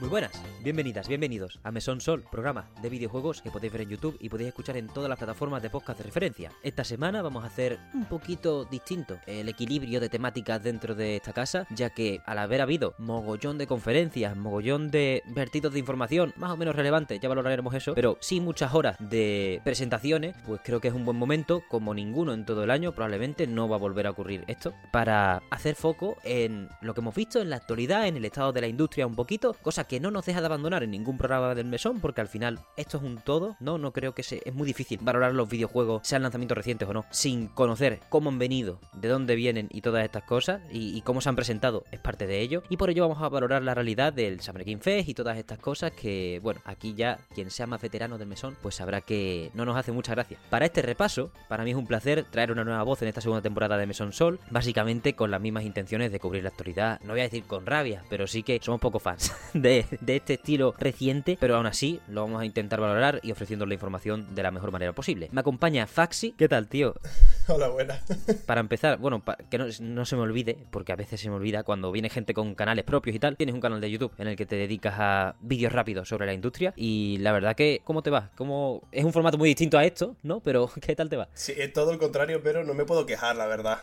Muy buenas, bienvenidas, bienvenidos a Mesón Sol, programa de videojuegos que podéis ver en YouTube y podéis escuchar en todas las plataformas de podcast de referencia. Esta semana vamos a hacer un poquito distinto el equilibrio de temáticas dentro de esta casa, ya que al haber habido mogollón de conferencias, mogollón de vertidos de información, más o menos relevantes, ya valoraremos eso, pero sí muchas horas de presentaciones, pues creo que es un buen momento, como ninguno en todo el año, probablemente no va a volver a ocurrir esto, para hacer foco en lo que hemos visto en la actualidad, en el estado de la industria un poquito, cosas que no nos deja de abandonar en ningún programa del mesón, porque al final esto es un todo, ¿no? No creo que se, es muy difícil valorar los videojuegos, sean lanzamientos recientes o no, sin conocer cómo han venido, de dónde vienen y todas estas cosas, y, cómo se han presentado, es parte de ello. Y por ello vamos a valorar la realidad del Summer Game Fest y todas estas cosas que, bueno, aquí ya quien sea más veterano del mesón, pues sabrá que no nos hace mucha gracia. Para este repaso, para mí es un placer traer una nueva voz en esta segunda temporada de Mesón Sol, básicamente con las mismas intenciones de cubrir la actualidad, no voy a decir con rabia, pero sí que somos poco fans de, de este estilo reciente, pero aún así lo vamos a intentar valorar y ofreciendo la información de la mejor manera posible. Me acompaña Faxi. ¿Qué tal, tío? Hola, buenas. Para empezar, bueno, que no, no se me olvide, porque a veces se me olvida cuando viene gente con canales propios y tal. Tienes un canal de YouTube en el que te dedicas a vídeos rápidos sobre la industria y la verdad que, ¿cómo te va? ¿Cómo... Es un formato muy distinto a esto, ¿no? Pero, ¿qué tal te va? Sí, es todo el contrario, pero no me puedo quejar, la verdad.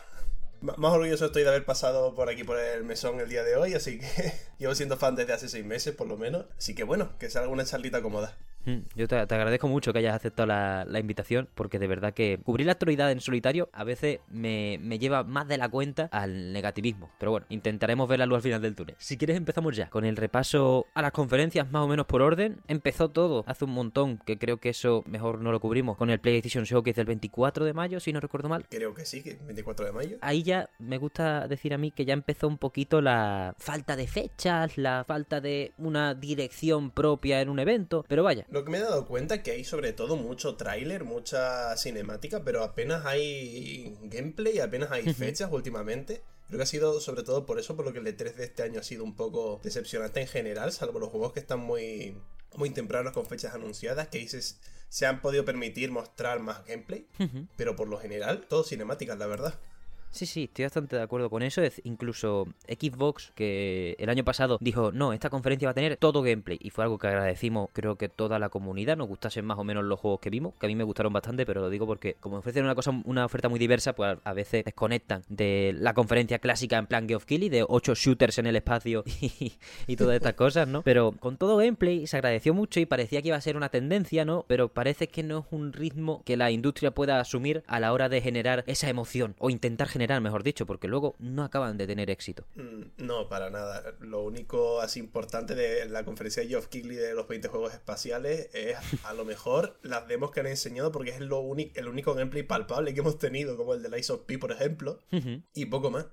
Más orgulloso estoy de haber pasado por aquí por el mesón el día de hoy, así que llevo siendo fan desde hace seis meses por lo menos. Así que bueno, que salga una charlita cómoda. Mm, Yo te, te agradezco mucho que hayas aceptado la, la invitación, porque de verdad que cubrir la actualidad en solitario a veces me, me lleva más de la cuenta al negativismo. Pero bueno, intentaremos ver la luz al final del túnel. Si quieres empezamos ya con el repaso a las conferencias más o menos por orden. Empezó todo hace un montón, que creo que eso mejor no lo cubrimos, con el PlayStation Showcase del 24 de mayo, si no recuerdo mal. Creo que sí, que 24 de mayo. Ahí ya me gusta decir a mí que ya empezó un poquito la falta de fechas, la falta de una dirección propia en un evento, pero vaya, Lo que me he dado cuenta es que hay sobre todo mucho tráiler, mucha cinemática, pero apenas hay gameplay, apenas hay fechas últimamente. Creo que ha sido sobre todo por eso, por lo que el E3 de este año ha sido un poco decepcionante en general, salvo los juegos que están muy, muy tempranos con fechas anunciadas, que dices, se han podido permitir mostrar más gameplay, pero por lo general, todo cinemáticas, la verdad. Sí, sí, estoy bastante de acuerdo con eso. Es incluso Xbox, que el año pasado dijo, no, esta conferencia va a tener todo gameplay. Y fue algo que agradecimos, creo que toda la comunidad nos gustasen más o menos los juegos que vimos, que a mí me gustaron bastante, pero lo digo porque como ofrecen una cosa, una oferta muy diversa, pues a veces desconectan de la conferencia clásica en plan Geoff Keighley, de 8 shooters en el espacio y, y todas estas cosas, ¿no? Pero con todo gameplay se agradeció mucho y parecía que iba a ser una tendencia, ¿no? Pero parece que no es un ritmo que la industria pueda asumir a la hora de generar esa emoción, o intentar generar, mejor dicho, porque luego no acaban de tener éxito. Mm, No, para nada. Lo único así importante de la conferencia de Geoff Keighley de los 20 juegos espaciales es a lo mejor las demos que han enseñado porque es lo único, el único gameplay palpable que hemos tenido, como el de Lies of P, por ejemplo, y poco más.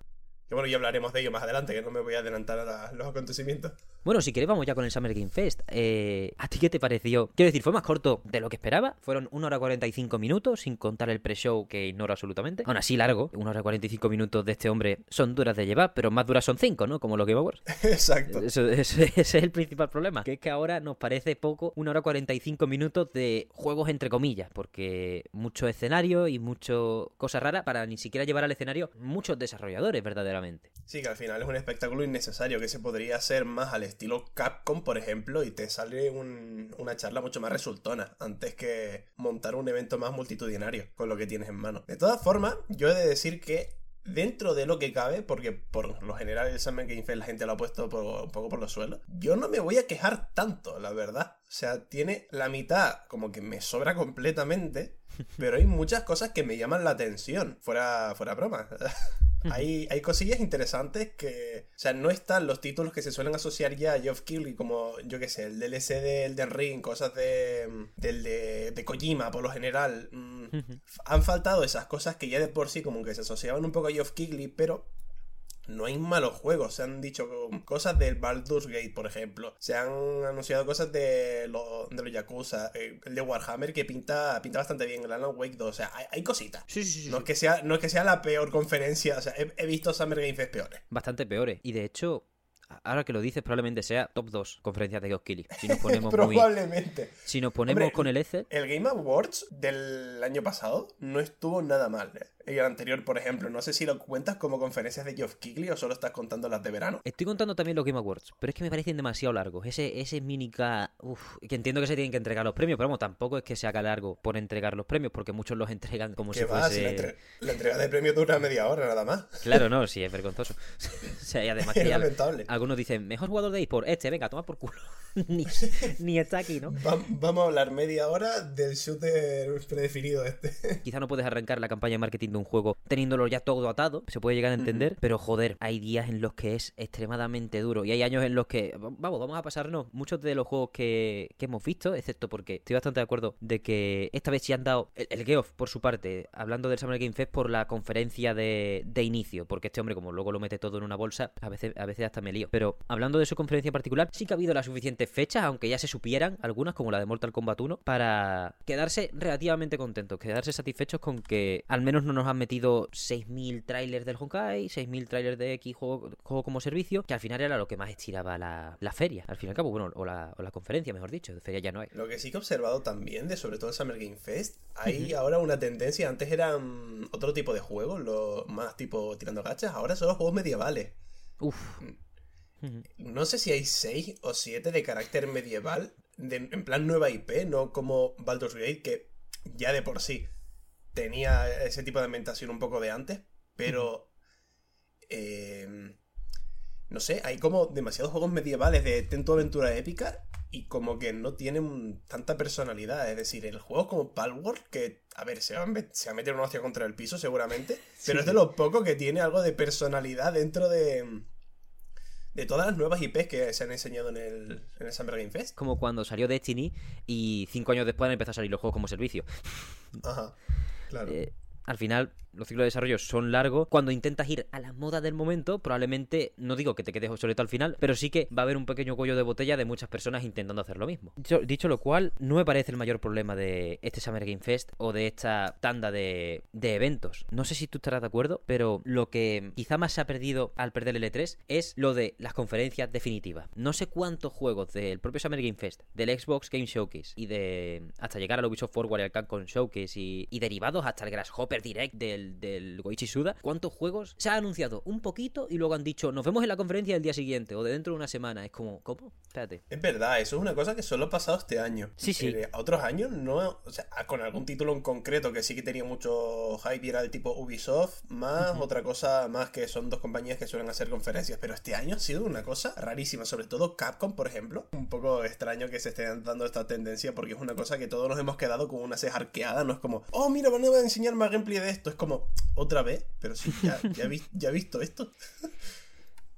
Que bueno, ya hablaremos de ello más adelante, que no me voy a adelantar a la- los acontecimientos. Bueno, si queréis vamos ya con el Summer Game Fest. Eh, ¿A ti qué te pareció? Quiero decir, fue más corto de lo que esperaba. Fueron 1 hora 45 minutos, sin contar el pre-show que ignoro absolutamente. Aún así largo, 1 hora 45 minutos de este hombre son duras de llevar, pero más duras son 5, ¿no? Como los Game Awards. Exacto. Eso, eso- ese es el principal problema. Que es que ahora nos parece poco 1 hora 45 minutos de juegos entre comillas, porque mucho escenario y mucho cosa rara para ni siquiera llevar al escenario muchos desarrolladores, verdaderamente. Sí, que al final es un espectáculo innecesario que se podría hacer más al estilo Capcom, por ejemplo, y te sale un- una charla mucho más resultona antes que montar un evento más multitudinario con lo que tienes en mano. De todas formas, yo he de decir que dentro de lo que cabe, porque por lo general el Summer Game Fest la gente lo ha puesto por- un poco por los suelos, yo no me voy a quejar tanto, la verdad. O sea, tiene la mitad como que me sobra completamente, pero hay muchas cosas que me llaman la atención, fuera, fuera broma. Hay, hay cosillas interesantes que. O sea, no están los títulos que se suelen asociar ya a Geoff Keighley, como, yo qué sé, el DLC de Elden Ring, cosas de. del de, de Kojima, por lo general. Mm, han faltado esas cosas que ya de por sí, como que se asociaban un poco a Geoff Keighley, pero. No hay malos juegos, se han dicho cosas del Baldur's Gate, por ejemplo. Se han anunciado cosas de, lo- de los Yakuza, eh, el de Warhammer que pinta, pinta bastante bien, el Alan Wake 2, o sea, hay, hay cositas. Sí, sí, sí. No es, que sea, no es que sea la peor conferencia, o sea, he, he visto Summer Game Fest peores. bastante peores. Y de hecho, ahora que lo dices, probablemente sea top 2 conferencias de Keighley. Si nos ponemos muy... Probablemente. Si nos ponemos Hombre, con el Excel... El Game Awards del año pasado no estuvo nada mal. Y el anterior, por ejemplo, no sé si lo cuentas como conferencias de Geoff Keighley o solo estás contando las de verano. Estoy contando también los Game Awards, pero es que me parecen demasiado largos. Ese, ese minica. Uf, que entiendo que se tienen que entregar los premios, pero vamos, tampoco es que se haga largo por entregar los premios, porque muchos los entregan como si va? fuese. Si la, entre- la entrega de premios dura media hora nada más. Claro, no, sí, es vergonzoso. o sea, y además Es lamentable. algunos dicen, mejor jugador de eSport, este, venga, toma por culo. ni, ni está aquí, ¿no? Va- vamos a hablar media hora del shooter predefinido este. Quizá no puedes arrancar la campaña de marketing de un juego teniéndolo ya todo atado, se puede llegar a entender, pero joder, hay días en los que es extremadamente duro y hay años en los que, vamos, vamos a pasarnos muchos de los juegos que, que hemos visto, excepto porque estoy bastante de acuerdo de que esta vez sí han dado el, el Geoff, por su parte, hablando del Summer Game Fest por la conferencia de, de inicio, porque este hombre como luego lo mete todo en una bolsa, a veces, a veces hasta me lío. Pero hablando de su conferencia en particular, sí que ha habido las suficientes fechas, aunque ya se supieran algunas, como la de Mortal Kombat 1, para quedarse relativamente contentos, quedarse satisfechos con que al menos no nos han metido 6.000 trailers del Honkai, 6.000 trailers de X juego, juego como servicio, que al final era lo que más estiraba la, la feria, al fin y al cabo, bueno, o la, o la conferencia, mejor dicho, de feria ya no hay. Lo que sí que he observado también, de sobre todo el Summer Game Fest, hay ahora una tendencia. Antes eran otro tipo de juegos, los más tipo tirando gachas, ahora son los juegos medievales. Uf. Ujú. No sé si hay seis o siete de carácter medieval, de- en plan nueva IP, no como Baldur's Gate, que ya de por sí tenía ese tipo de ambientación un poco de antes, pero... eh, no sé, hay como demasiados juegos medievales de ten tu aventura épica y como que no tienen tanta personalidad. Es decir, el juego como Palworld, que, a ver, se va a, met- se va a meter una hostia contra el piso seguramente, pero es de lo poco que tiene algo de personalidad dentro de... De todas las nuevas IPs que se han enseñado en el, en el Summer Game Fest. Como cuando salió Destiny y cinco años después empezó a salir los juegos como servicio. Ajá, claro. Eh, al final, los ciclos de desarrollo son largos. Cuando intentas ir a la moda del momento, probablemente, no digo que te quedes obsoleto al final, pero sí que va a haber un pequeño cuello de botella de muchas personas intentando hacer lo mismo. Dicho, lo cual, no me parece el mayor problema de este Summer Game Fest o de esta tanda de, de eventos. No sé si tú estarás de acuerdo, pero lo que quizá más se ha perdido al perder el E3 es lo de las conferencias definitivas. No sé cuántos juegos del propio Summer Game Fest, del Xbox Game Showcase y de hasta llegar al Ubisoft Forward y al Capcom Showcase y derivados hasta el Grasshopper Direct del, del Goichi Suda, cuántos juegos se ha anunciado un poquito y luego han dicho nos vemos en la conferencia del día siguiente o de dentro de una semana. Es como, ¿cómo? Espérate. Es verdad, eso es una cosa que solo ha pasado este año. Sí, sí. Eh, a otros años no, o sea, con algún título en concreto que sí que tenía mucho hype y era el tipo Ubisoft, más otra cosa más que son dos compañías que suelen hacer conferencias, pero este año ha sido una cosa rarísima, sobre todo Capcom, por ejemplo. Un poco extraño que se esté dando esta tendencia porque es una cosa que todos nos hemos quedado con una ceja arqueada, no es como, oh, mira, van a enseñar más gameplay de esto, es como, otra vez, pero sí, ya, ya, visto esto.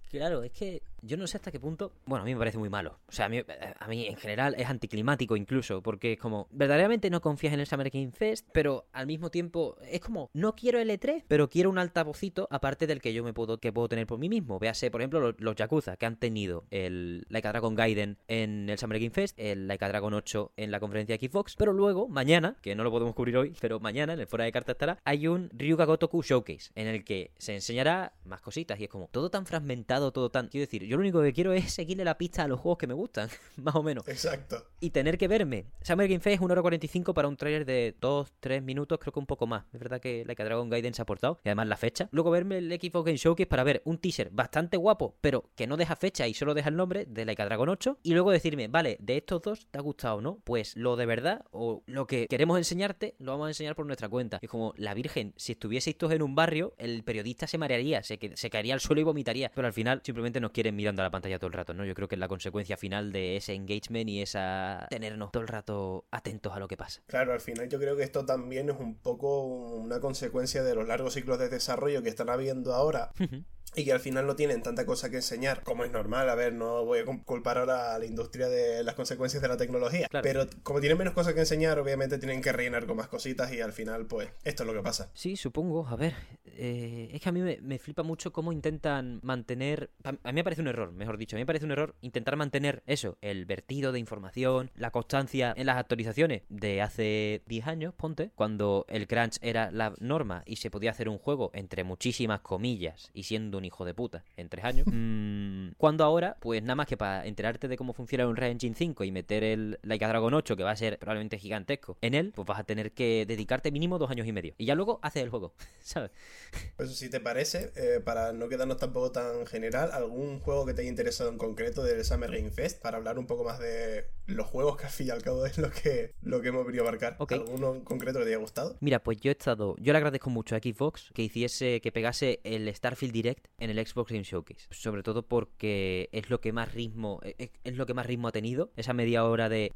Claro, es que yo no sé hasta qué punto. Bueno, a mí me parece muy malo. O sea, a mí, a mí en general es anticlimático incluso, porque es como, verdaderamente no confías en el Summer Game Fest, pero al mismo tiempo es como, no quiero el E3, pero quiero un altavocito aparte del que yo me puedo, que puedo tener por mí mismo. Véase, por ejemplo, los, los Yakuza, que han tenido el Laika Dragon Gaiden en el Summer Game Fest, el Laika Dragon 8 en la conferencia de Xbox, pero luego, mañana, que no lo podemos cubrir hoy, pero mañana, en el fuera de carta estará, hay un Ryuga Gotoku Showcase, en el que se enseñará más cositas, y es como, todo tan fragmentado, todo tan... Quiero decir, yo lo único que quiero es seguirle la pista a los juegos que me gustan, más o menos. Exacto. Y tener que verme. Summer Game Fest es 1 hora 45 para un trailer de 2, 3 minutos, creo que un poco más. Es verdad que Like a Dragon Gaiden se ha aportado. Y además la fecha. Luego verme el Xbox Game Showcase para ver un teaser bastante guapo, pero que no deja fecha y solo deja el nombre de Like a Dragon 8. Y luego decirme, vale, de estos dos, ¿te ha gustado o no? Pues lo de verdad o lo que queremos enseñarte, lo vamos a enseñar por nuestra cuenta. Es como, la Virgen, si estuvieseis todos en un barrio, el periodista se marearía, se, que- se caería al suelo y vomitaría. Pero al final simplemente nos quieren mirando a la pantalla todo el rato, ¿no? Yo creo que es la consecuencia final de ese engagement y esa tenernos todo el rato atentos a lo que pasa. Claro, al final yo creo que esto también es un poco una consecuencia de los largos ciclos de desarrollo que están habiendo ahora y que al final no tienen tanta cosa que enseñar, como es normal. A ver, no voy a culpar ahora a la industria de las consecuencias de la tecnología, Claro. pero como tienen menos cosas que enseñar, obviamente tienen que rellenar con más cositas y al final, pues, esto es lo que pasa. Sí, supongo. A ver, eh, es que a mí me, me flipa mucho cómo intentan mantener. A mí me parece un error, mejor dicho. A mí me parece un error intentar mantener eso, el vertido de información, la constancia en las actualizaciones de hace 10 años, ponte, cuando el crunch era la norma y se podía hacer un juego entre muchísimas comillas y siendo un hijo de puta en 3 años. mm, cuando ahora, pues nada más que para enterarte de cómo funciona un Red Engine 5 y meter el Like a Dragon 8, que va a ser probablemente gigantesco, en él, pues vas a tener que dedicarte mínimo dos años y medio. Y ya luego haces el juego, ¿sabes? Pues si te parece, eh, para no quedarnos tampoco tan general, algún juego que te haya interesado en concreto del Summer Game Fest, para hablar un poco más de los juegos que al fin y al cabo es lo que, lo que hemos venido a abarcar. ¿Alguno en concreto que te haya gustado? Mira, pues yo he estado. Yo le agradezco mucho a Xbox que hiciese, que pegase el Starfield Direct en el Xbox Game Showcase. Sobre todo porque es lo que más ritmo. Es, es lo que más ritmo ha tenido. Esa media hora de.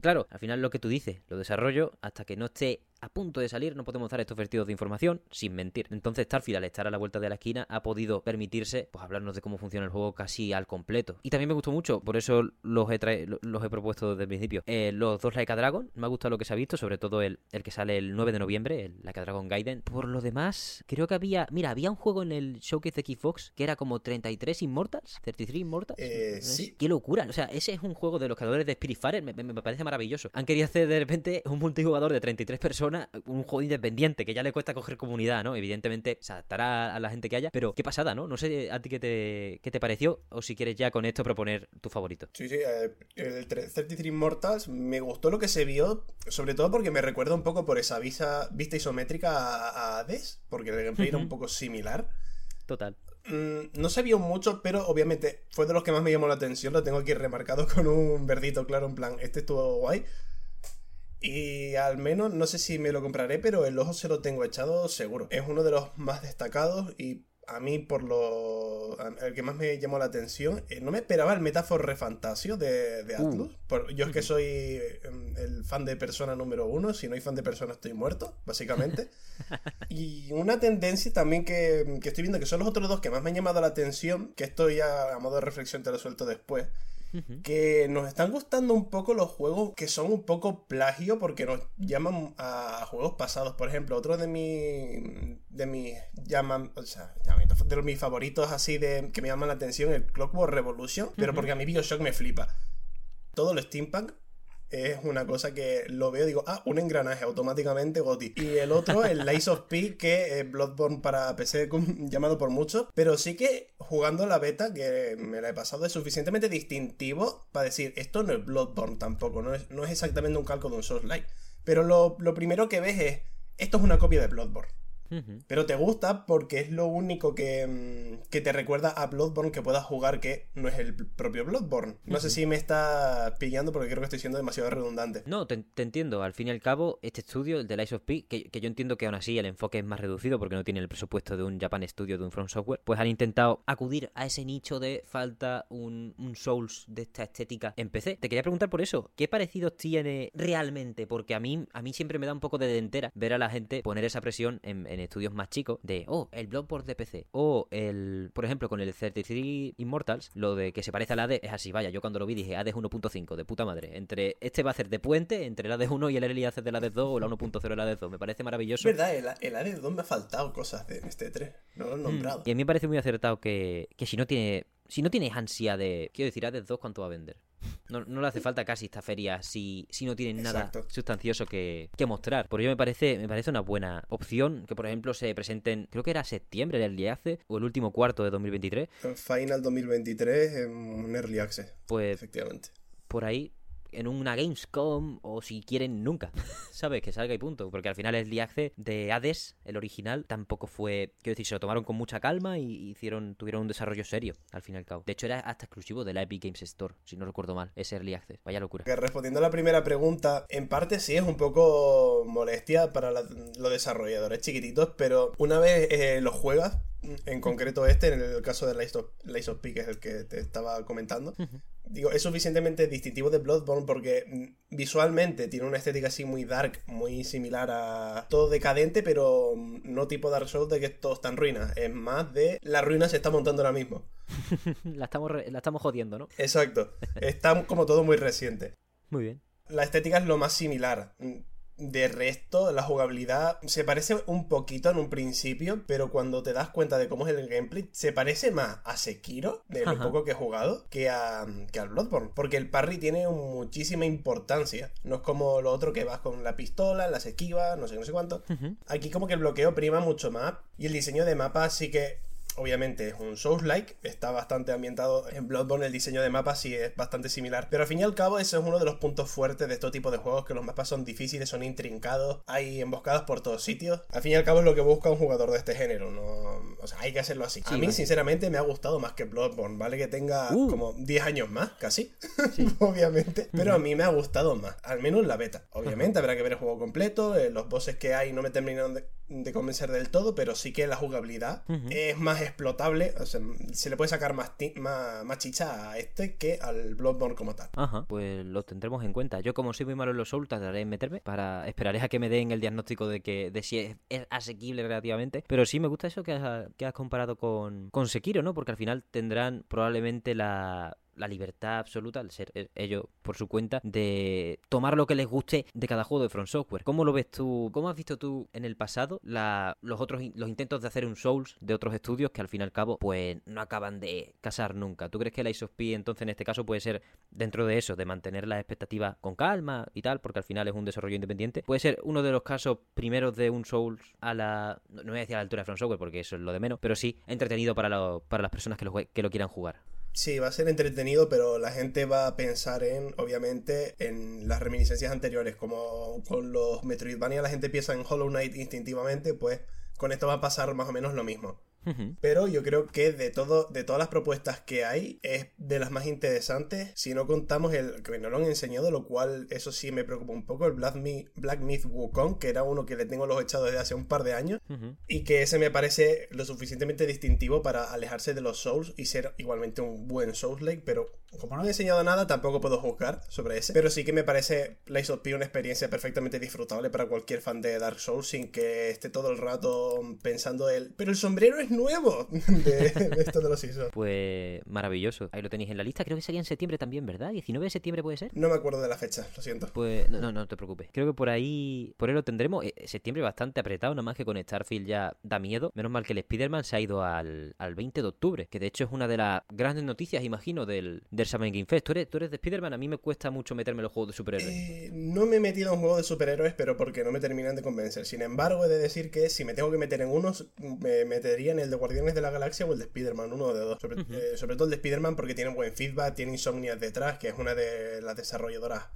Claro, al final lo que tú dices, lo desarrollo hasta que no esté a punto de salir, no podemos dar estos vertidos de información sin mentir. Entonces Starfield, al estar a la vuelta de la esquina, ha podido permitirse pues hablarnos de cómo funciona el juego casi al completo. Y también me gustó mucho, por eso los he, los he propuesto desde el principio. Eh, los dos Like a Dragon, me ha gustado lo que se ha visto, sobre todo el, el que sale el 9 de noviembre, el Like a Dragon Gaiden. Por lo demás, creo que había. Mira, había un juego en el showcase de Xbox que era como 33 Immortals, 33 Immortals. Eh, Es- sí. Qué locura. O sea, ese es un juego de los creadores de Spiritfarer. Me, me- me parece maravilloso. Han querido hacer de repente un multijugador de 33 personas, un juego independiente que ya le cuesta coger comunidad, ¿no? Evidentemente se adaptará a la gente que haya. Pero qué pasada, ¿no? No sé a ti qué te, qué te pareció o si quieres ya con esto proponer tu favorito. Sí, sí, eh, el 33 Immortals me gustó lo que se vio, sobre todo porque me recuerda un poco por esa visa, vista isométrica a, a Hades, porque el gameplay era un poco similar. Total. Mm, no se vio mucho, pero obviamente fue de los que más me llamó la atención. Lo tengo aquí remarcado con un verdito claro, en plan, este estuvo guay. Y al menos, no sé si me lo compraré, pero el ojo se lo tengo echado seguro. Es uno de los más destacados y a mí, por lo. El que más me llamó la atención, eh, no me esperaba el Metafor Refantasio de, de Uh. Atlus. Por- yo es que soy eh, el fan de Persona número uno. Si no hay fan de Persona, estoy muerto, básicamente. Y una tendencia también que, que estoy viendo, que son los otros dos que más me han llamado la atención, que esto ya a modo de reflexión te lo suelto después. Que nos están gustando un poco los juegos que son un poco plagio porque nos llaman a juegos pasados. Por ejemplo, otro de mis de mis llaman, o sea, de mis favoritos así de que me llaman la atención el Clockwork Revolution, pero porque a mí BioShock me flipa. Todo lo steampunk es una cosa que lo veo y digo, ah, un engranaje automáticamente Goti. Y el otro, el Lies of P, que es Bloodborne para PC llamado por muchos, pero sí que jugando la beta, que me la he pasado, es suficientemente distintivo para decir, esto no es Bloodborne tampoco, no es, no es exactamente un calco de un Souls-like. Pero lo, lo primero que ves es, esto es una copia de Bloodborne. Pero te gusta porque es lo único que, mm, que te recuerda a Bloodborne que puedas jugar que no es el propio Bloodborne. No sé si me está pillando porque creo que estoy siendo demasiado redundante. No, te, te entiendo. Al fin y al cabo, este estudio, el de Lies of P, que, que yo entiendo que aún así el enfoque es más reducido porque no tiene el presupuesto de un Japan Studio, de un From Software, pues han intentado acudir a ese nicho de falta un, un Souls de esta estética en PC. Te quería preguntar por eso, ¿qué parecidos tiene realmente? Porque a mí, a mí siempre me da un poco de dentera ver a la gente poner esa presión en, en estudios más chicos de, oh, el Bloodborne de PC, o el, por ejemplo, con el 33 Immortals, lo de que se parece al AD es así, vaya, yo cuando lo vi dije, AD 1.5, de puta madre. Entre, este va a ser de puente entre el AD 1 y el Early Access del AD 2 o la 1.0 del AD 2. Me parece Es maravilloso. verdad, el, el Hades 2 me ha faltado cosas de, en este 3. No lo he nombrado. Mm, Y a mí me parece muy acertado que, que si no tiene si no tienes ansia de... Quiero decir, AD 2 cuánto va a vender. No, no le hace falta casi esta feria si, si no tienen nada sustancioso que, que mostrar. Por ello me parece, me parece una buena opción que, por ejemplo, se presenten, creo que era septiembre el Early Access o el último cuarto de 2023. Final 2023 en un Early Access, Pues efectivamente. por ahí en una Gamescom o si quieren nunca, ¿sabes? Que salga y punto. Porque al final el Access de Hades, el original, tampoco fue, quiero decir, se lo tomaron con mucha calma y hicieron, tuvieron un desarrollo serio, al fin y al cabo. De hecho era hasta exclusivo de la Epic Games Store, si no recuerdo mal, ese Early Access. Vaya locura. Que respondiendo a la primera pregunta, en parte sí es un poco molestia para los desarrolladores chiquititos, pero una vez eh, lo juegas, en concreto este, en el caso de Lies of, Lies of P, que es el que te estaba comentando, digo, es suficientemente distintivo de Bloodborne porque mm, visualmente tiene una estética así muy dark, muy similar a todo decadente, pero mm, no tipo Dark Souls de que todo está en ruinas, es más de la ruina se está montando ahora mismo. la, estamos, la estamos jodiendo, ¿no? Exacto, está como todo muy reciente. Muy bien. La estética es lo más similar. De resto, la jugabilidad se parece un poquito en un principio, pero cuando te das cuenta de cómo es el gameplay, se parece más a Sekiro, de lo poco que he jugado, que, a, que al Bloodborne. Porque el parry tiene muchísima importancia. No es como lo otro que vas con la pistola, las esquivas, no sé, no sé cuánto. Aquí como que el bloqueo prima mucho más. Y el diseño de mapa sí que obviamente es un Souls-like, está bastante ambientado en Bloodborne, el diseño de mapas sí es bastante similar, pero al fin y al cabo ese es uno de los puntos fuertes de este tipo de juegos, que los mapas son difíciles, son intrincados, hay emboscadas por todos sitios, al fin y al cabo es lo que busca un jugador de este género, no, o sea, hay que hacerlo así. a mí sinceramente me ha gustado más que Bloodborne, ¿vale? Que tenga uh. como 10 años más, casi, obviamente, pero a mí me ha gustado más, al menos la beta. Obviamente habrá que ver el juego completo, eh, los bosses que hay no me terminaron de de convencer del todo, pero sí que la jugabilidad es más explotable. O sea, se le puede sacar más, más, chicha a este que al Bloodborne como tal. Ajá, pues lo tendremos en cuenta. Yo, como soy muy malo en los Souls, tardaré en meterme para esperaré a que me den el diagnóstico de que de si es, asequible relativamente. Pero sí me gusta eso que has, que has comparado con, con Sekiro, ¿no? Porque al final tendrán probablemente la la libertad absoluta, al ser e-, ellos por su cuenta, de tomar lo que les guste de cada juego de Front Software. ¿Cómo lo ves tú? ¿Cómo has visto tú en el pasado los otros los intentos de hacer un Souls de otros estudios que al fin y al cabo pues no acaban de casar nunca? ¿Tú crees que la of P entonces en este caso puede ser dentro de eso, de mantener las expectativas con calma y tal, porque al final es un desarrollo independiente? Puede ser uno de los casos primeros de un Souls a la no voy a decir a la altura de Front Software porque eso es lo de menos, pero sí entretenido para, para las personas que lo, que lo quieran jugar. Sí, va a ser entretenido, pero la gente va a pensar en, obviamente, en las reminiscencias anteriores, como con los Metroidvania la gente piensa en Hollow Knight instintivamente, pues con esto va a pasar más o menos lo mismo. Pero yo creo que de todo, de todas las propuestas que hay, es de las más interesantes. Si no contamos el que no lo han enseñado, lo cual eso sí me preocupa un poco, el Black, Myth Wukong, que era uno que le tengo los echados desde hace un par de años. Y que ese me parece lo suficientemente distintivo para alejarse de los Souls y ser igualmente un buen Souls-like, pero como no han enseñado nada, tampoco puedo juzgar sobre ese. Pero sí que me parece Lies of P una experiencia perfectamente disfrutable para cualquier fan de Dark Souls sin que esté todo el rato pensando él. Pero el sombrero es nuevo de, esto de los ISO. Pues maravilloso. Ahí lo tenéis en la lista. Creo que sería en septiembre también, ¿verdad? ¿19 de septiembre puede ser? No me acuerdo de la fecha, lo siento. Pues no, no, te preocupes. Creo que por ahí, por ahí lo tendremos. Eh, septiembre bastante apretado, nada más que con Starfield ya da miedo. Menos mal que el Spider-Man se ha ido al, al 20 de octubre, que de hecho es una de las grandes noticias, imagino, del, del Summer Game Fest. ¿Tú eres, tú eres de Spider-Man, a mí me cuesta mucho meterme en los juegos de superhéroes. Eh, no me he metido en juegos de superhéroes, pero porque no me terminan de convencer. Sin embargo, he de decir que si me tengo que meter en unos, me metería en el de Guardianes de la Galaxia o el de Spider-Man, uno de dos. Eh, sobre, todo el de Spider-Man porque tiene buen feedback, tiene Insomniac detrás, que es una de las desarrolladoras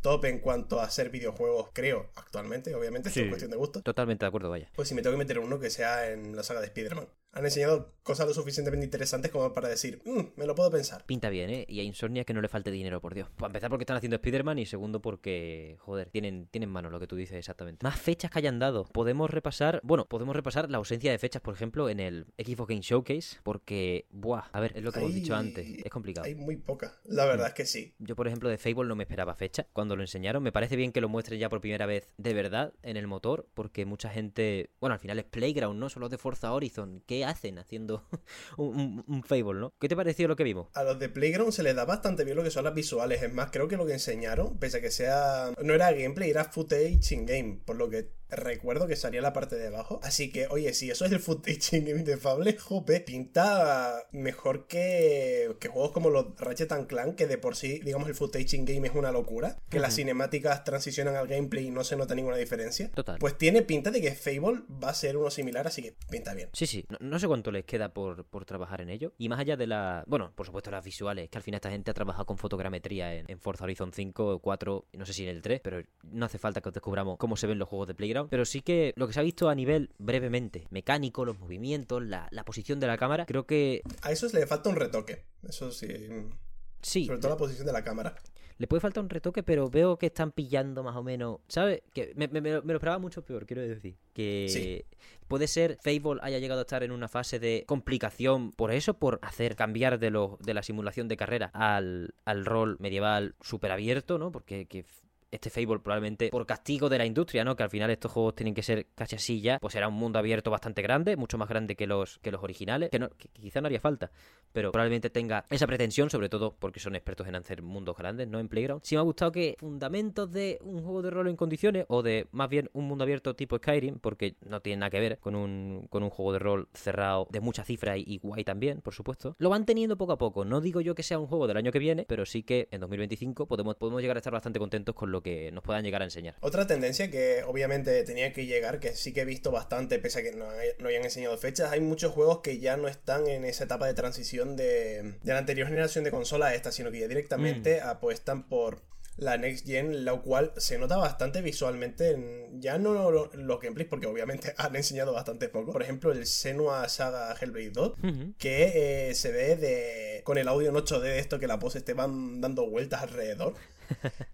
top en cuanto a hacer videojuegos, creo, actualmente, obviamente, es cuestión de gusto. Totalmente de acuerdo, vaya. Pues si me tengo que meter uno que sea en la saga de Spider-Man han enseñado cosas lo suficientemente interesantes como para decir, mm, me lo puedo pensar. Pinta bien, ¿eh? Y a Insomnia que no le falte dinero, por Dios. Para empezar porque están haciendo Spider-Man y segundo porque, joder, tienen, tienen mano lo que tú dices exactamente. Más fechas que hayan dado. Podemos repasar, bueno, podemos repasar la ausencia de fechas, por ejemplo, en el Xbox Game Showcase, porque, buah, a ver, es lo que hemos dicho antes, es complicado. Hay muy poca, la verdad es que sí. Yo, por ejemplo, de Fable no me esperaba fecha cuando lo enseñaron. Me parece bien que lo muestren ya por primera vez de verdad en el motor, porque mucha gente, bueno, al final es Playground, ¿no? Son los de Forza Horizon. ¿Qué hacen haciendo un, Fable, ¿no? ¿Qué te pareció lo que vimos? A los de Playground se les da bastante bien lo que son las visuales. Es más, creo que lo que enseñaron, pese a que sea. No era gameplay, era footage in game. Por lo que recuerdo que salía la parte de abajo. Así que, oye, si eso es el footage in game de Fable, jope, pinta mejor que, que juegos como los Ratchet Clank, que de por sí, digamos, el footage in game es una locura. Que las cinemáticas transicionan al gameplay y no se nota ninguna diferencia. Total. Pues tiene pinta de que Fable va a ser uno similar, así que pinta bien. Sí, sí. No, sé cuánto les queda por, por, trabajar en ello. Y más allá de la. Bueno, por supuesto, las visuales, que al final esta gente ha trabajado con fotogrametría en, en Forza Horizon 5, 4, no sé si en el 3, pero no hace falta que os descubramos cómo se ven los juegos de Playground. Pero sí que lo que se ha visto a nivel brevemente, mecánico, los movimientos, la, posición de la cámara, creo que... A eso le falta un retoque, eso sí. Sí. Sobre todo la posición de la cámara. Le puede faltar un retoque, pero veo que están pillando más o menos. ¿Sabes? Que me, lo esperaba mucho peor, quiero decir. Que puede ser Fable haya llegado a estar en una fase de complicación por eso, por hacer cambiar de, lo, de la simulación de carrera al, al rol medieval súper abierto, ¿no? Porque que este Fable probablemente por castigo de la industria, ¿no? Que al final estos juegos tienen que ser casi así ya, pues será un mundo abierto bastante grande, mucho más grande que los, que los originales, que, no, quizá no haría falta, pero probablemente tenga esa pretensión, sobre todo porque son expertos en hacer mundos grandes, ¿no? En Playground. Sí me ha gustado que fundamentos de un juego de rol en condiciones, o de más bien un mundo abierto tipo Skyrim, porque no tiene nada que ver con un, con un juego de rol cerrado de mucha cifra y, y guay también, por supuesto, lo van teniendo poco a poco. No digo yo que sea un juego del año que viene, pero sí que en 2025 podemos, podemos llegar a estar bastante contentos con lo que nos puedan llegar a enseñar. Otra tendencia que obviamente tenía que llegar, que sí que he visto bastante, pese a que no, hay- no hayan enseñado fechas, hay muchos juegos que ya no están en esa etapa de transición de, de la anterior generación de consola a esta, sino que ya directamente apuestan por la Next Gen, lo cual se nota bastante visualmente, en- ya no lo- los gameplays, porque obviamente han enseñado bastante poco. Por ejemplo, el Senua Saga Hellblade 2, Ujú. que eh, se ve de con el audio en 8D de esto que la pose te van dando vueltas alrededor.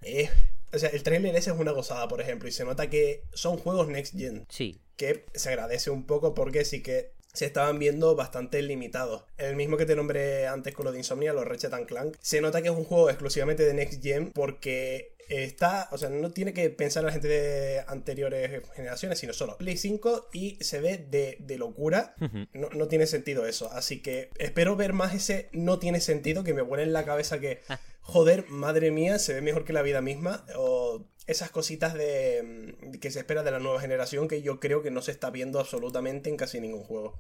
Eh, o sea, el trailer ese es una gozada, por ejemplo, y se nota que son juegos next gen, Sí, que se agradece un poco porque sí que se estaban viendo bastante limitados. El mismo que te nombré antes con lo de Insomnia, los Ratchet Clank, se nota que es un juego exclusivamente de next gen porque está, o sea, no tiene que pensar la gente de anteriores generaciones, sino solo Play 5 y se ve de, de locura. No, no tiene sentido eso. Así que espero ver más ese no tiene sentido que me vuela en la cabeza que, joder, madre mía, se ve mejor que la vida misma. O esas cositas de mm, que se espera de la nueva generación que yo creo que no se está viendo absolutamente en casi ningún juego.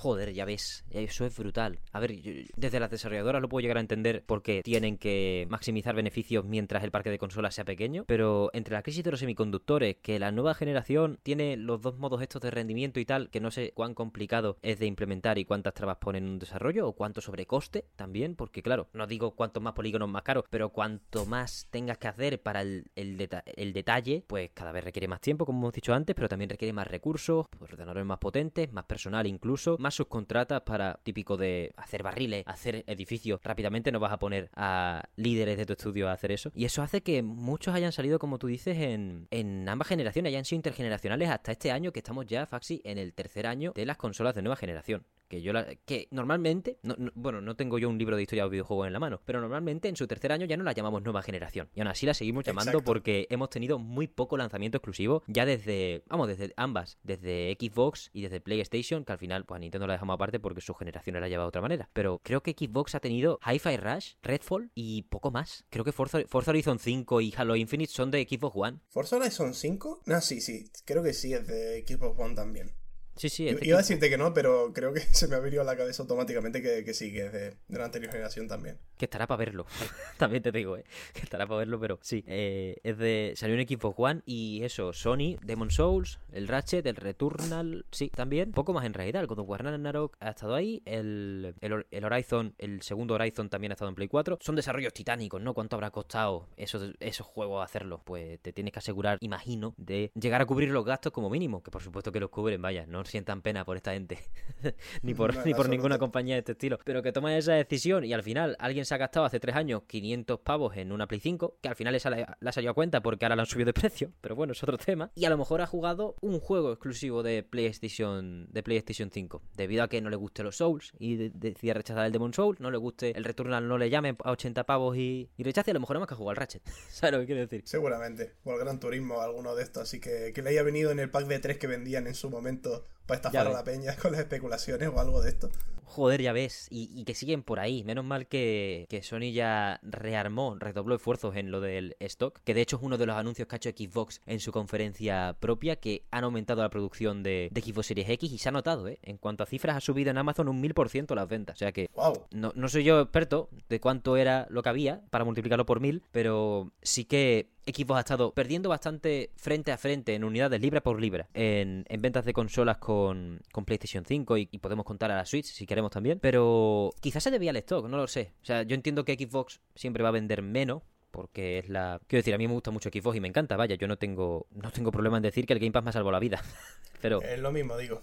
Joder, ya ves, eso es brutal. A ver, desde las desarrolladoras lo puedo llegar a entender porque tienen que maximizar beneficios mientras el parque de consolas sea pequeño, pero entre la crisis de los semiconductores, que la nueva generación tiene los dos modos estos de rendimiento y tal, que no sé cuán complicado es de implementar y cuántas trabas ponen en un desarrollo, o cuánto sobrecoste también, porque claro, no digo cuantos más polígonos más caros, pero cuanto más tengas que hacer para el detalle, pues cada vez requiere más tiempo, como hemos dicho antes, pero también requiere más recursos, ordenadores más potentes, más personal incluso, más subcontratas para típico de hacer barriles, hacer edificios rápidamente, no vas a poner a líderes de tu estudio a hacer eso. Y eso hace que muchos hayan salido, como tú dices, en, en ambas generaciones, hayan sido intergeneracionales hasta este año que estamos ya, Faxi, en el tercer año de las consolas de nueva generación. Que yo la, que normalmente, no- no- bueno, no tengo yo un libro de historia de videojuegos en la mano, pero normalmente en su tercer año ya no la llamamos nueva generación. Y aún así la seguimos llamando Exacto. porque hemos tenido muy poco lanzamiento exclusivo ya desde, vamos, desde ambas, desde Xbox y desde PlayStation, que al final, pues a Nintendo la dejamos aparte porque su generación la lleva de otra manera. Pero creo que Xbox ha tenido Hi-Fi Rush, Redfall y poco más. Creo que Forza, Forza Horizon 5 y Halo Infinite son de Xbox One. ¿Forza Horizon 5? No, sí, sí, creo que sí, es de Xbox One también. Sí, sí, es de Iba a decirte que no, pero creo que se me ha venido a la cabeza automáticamente que, que sí, que es de, de la anterior generación también. Que estará para verlo. También te digo, ¿eh? Que estará para verlo, pero sí. eh, es de. Salió en Xbox One y eso, Sony, Demon Souls, el Ratchet, el Returnal, sí, también. Poco más en realidad. El God of War Ragnarok ha estado ahí. El, el, el Horizon, el segundo Horizon también ha estado en Play 4. Son desarrollos titánicos, ¿no? ¿Cuánto habrá costado esos, esos juegos hacerlos? Pues te tienes que asegurar, imagino, de llegar a cubrir los gastos como mínimo. Que por supuesto que los cubren, vaya, no sientan pena por esta gente. ni por, No, ni por ninguna compañía de este estilo. Pero que toman esa decisión y al final alguien se ha gastado hace tres años 500 pavos en una Play 5, que al final le sale- le ha salido a cuenta porque ahora la han subido de precio, pero bueno, es otro tema. Y a lo mejor ha jugado un juego exclusivo de PlayStation, de PlayStation 5, debido a que no le guste los Souls y de- decide rechazar el Demon Souls, no le guste el Returnal, no le llame a 80 pavos y, y rechace, a lo mejor nada más que jugar al Ratchet. ¿Sabes lo que quiero decir? Seguramente. O el Gran Turismo alguno de estos. Así que que le haya venido en el pack de tres que vendían en su momento para estafar a la peña con las especulaciones o algo de esto. Joder, ya ves, y, y que siguen por ahí. Menos mal que, que Sony ya rearmó, redobló esfuerzos en lo del stock, que de hecho es uno de los anuncios que ha hecho Xbox en su conferencia propia, que han aumentado la producción de, de Xbox Series X y se ha notado, ¿eh? En cuanto a cifras, ha subido en Amazon un 1000% las ventas. O sea que ¡Wow! no, no soy yo experto de cuánto era lo que había para multiplicarlo por mil, pero sí que Xbox ha estado perdiendo bastante frente a frente en unidades libra por libra en, en ventas de consolas con, con PlayStation 5 y, podemos contar a la Switch si queremos también, pero quizás se debía al stock, no lo sé. O sea, yo entiendo que Xbox siempre va a vender menos. Porque es la. Quiero decir, a mí me gusta mucho Xbox y me encanta, vaya, yo no tengo. No tengo problema en decir que el Game Pass me ha salvado la vida. Pero. Es lo mismo, digo.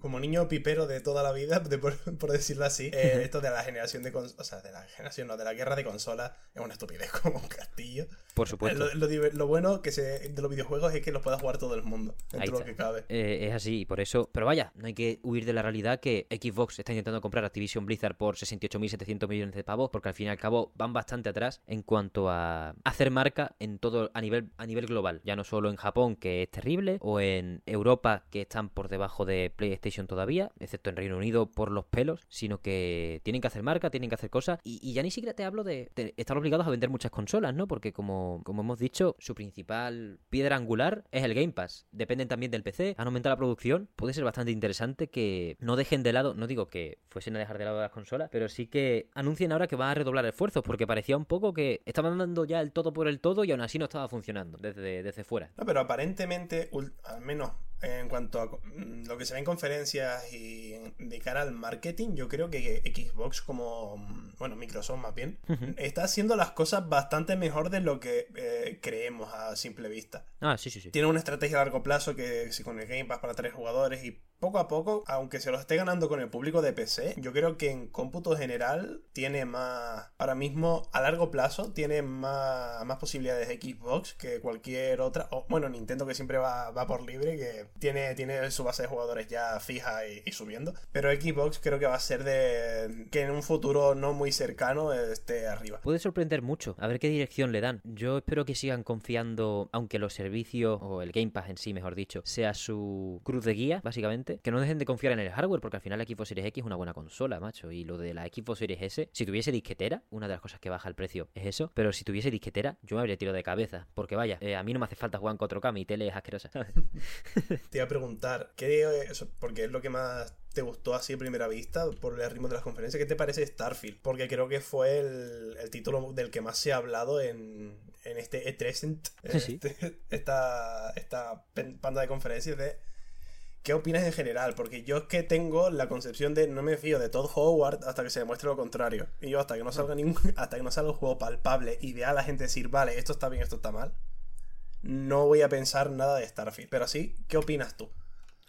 Como, niño pipero de toda la vida, por, decirlo así, eh, esto de la generación de consolas, o sea, de la generación, no, de la guerra de consolas, es una estupidez como un castillo. Por supuesto. Lo, bueno que se, de los videojuegos es que los pueda jugar todo el mundo, dentro de lo que cabe. Eh, es así, por eso, pero vaya, no hay que huir de la realidad que Xbox está intentando comprar Activision Blizzard por 68.700 millones de pavos, porque al fin y al cabo van bastante atrás en cuanto a hacer marca en todo a nivel a nivel global, ya no solo en Japón que es terrible o en Europa que están por debajo de PlayStation todavía, excepto en Reino Unido por los pelos, sino que tienen que hacer marca, tienen que hacer cosas y, ya ni siquiera te hablo de, estar obligados a vender muchas consolas, ¿no? Porque como, como hemos dicho, su principal piedra angular es el Game Pass. Dependen también del PC, han aumentado la producción, puede ser bastante interesante que no dejen de lado, no digo que fuesen a dejar de lado las consolas, pero sí que anuncien ahora que van a redoblar esfuerzos, porque parecía un poco que estaban dando ya el todo por el todo y aún así no estaba funcionando desde, desde fuera. No, pero aparentemente, al menos en cuanto a mm, lo que se ve en conferencias y de cara al marketing, yo creo que Xbox como, mm, bueno, Microsoft más bien, está haciendo las cosas bastante mejor de lo que eh, creemos a simple vista. Ah, sí, sí, sí. Tiene una estrategia a largo plazo que si con el Game Pass para tres jugadores y poco a poco, aunque se lo esté ganando con el público de PC, yo creo que en cómputo general tiene más, ahora mismo a largo plazo, tiene más, más posibilidades de Xbox que cualquier otra, o bueno, Nintendo que siempre va, va por libre, que tiene, tiene su base de jugadores ya fija y, subiendo, pero Xbox creo que va a ser de que en un futuro no muy cercano esté arriba. Puede sorprender mucho, a ver qué dirección le dan. Yo espero que sigan confiando, aunque los servicios, o el Game Pass en sí, mejor dicho, sea su cruz de guía, básicamente que no dejen de confiar en el hardware, porque al final la Xbox Series X es una buena consola, macho. Y lo de la Xbox Series S, si tuviese disquetera, una de las cosas que baja el precio es eso, pero si tuviese disquetera, yo me habría tirado de cabeza, porque vaya, eh, a mí no me hace falta jugar en 4K, mi tele es asquerosa. Te iba a preguntar, ¿qué, porque es lo que más te gustó así a primera vista por el ritmo de las conferencias. ¿Qué te parece Starfield? Porque creo que fue el, título del que más se ha hablado en, este E3, este, esta, esta panda de conferencias de ¿Qué opinas en general? Porque yo es que tengo la concepción de no me fío de Todd Howard hasta que se demuestre lo contrario. Y yo hasta que no salga ningún, hasta que no salga un juego palpable y vea a la gente decir, vale, esto está bien, esto está mal, no voy a pensar nada de Starfield. Pero sí, ¿qué opinas tú?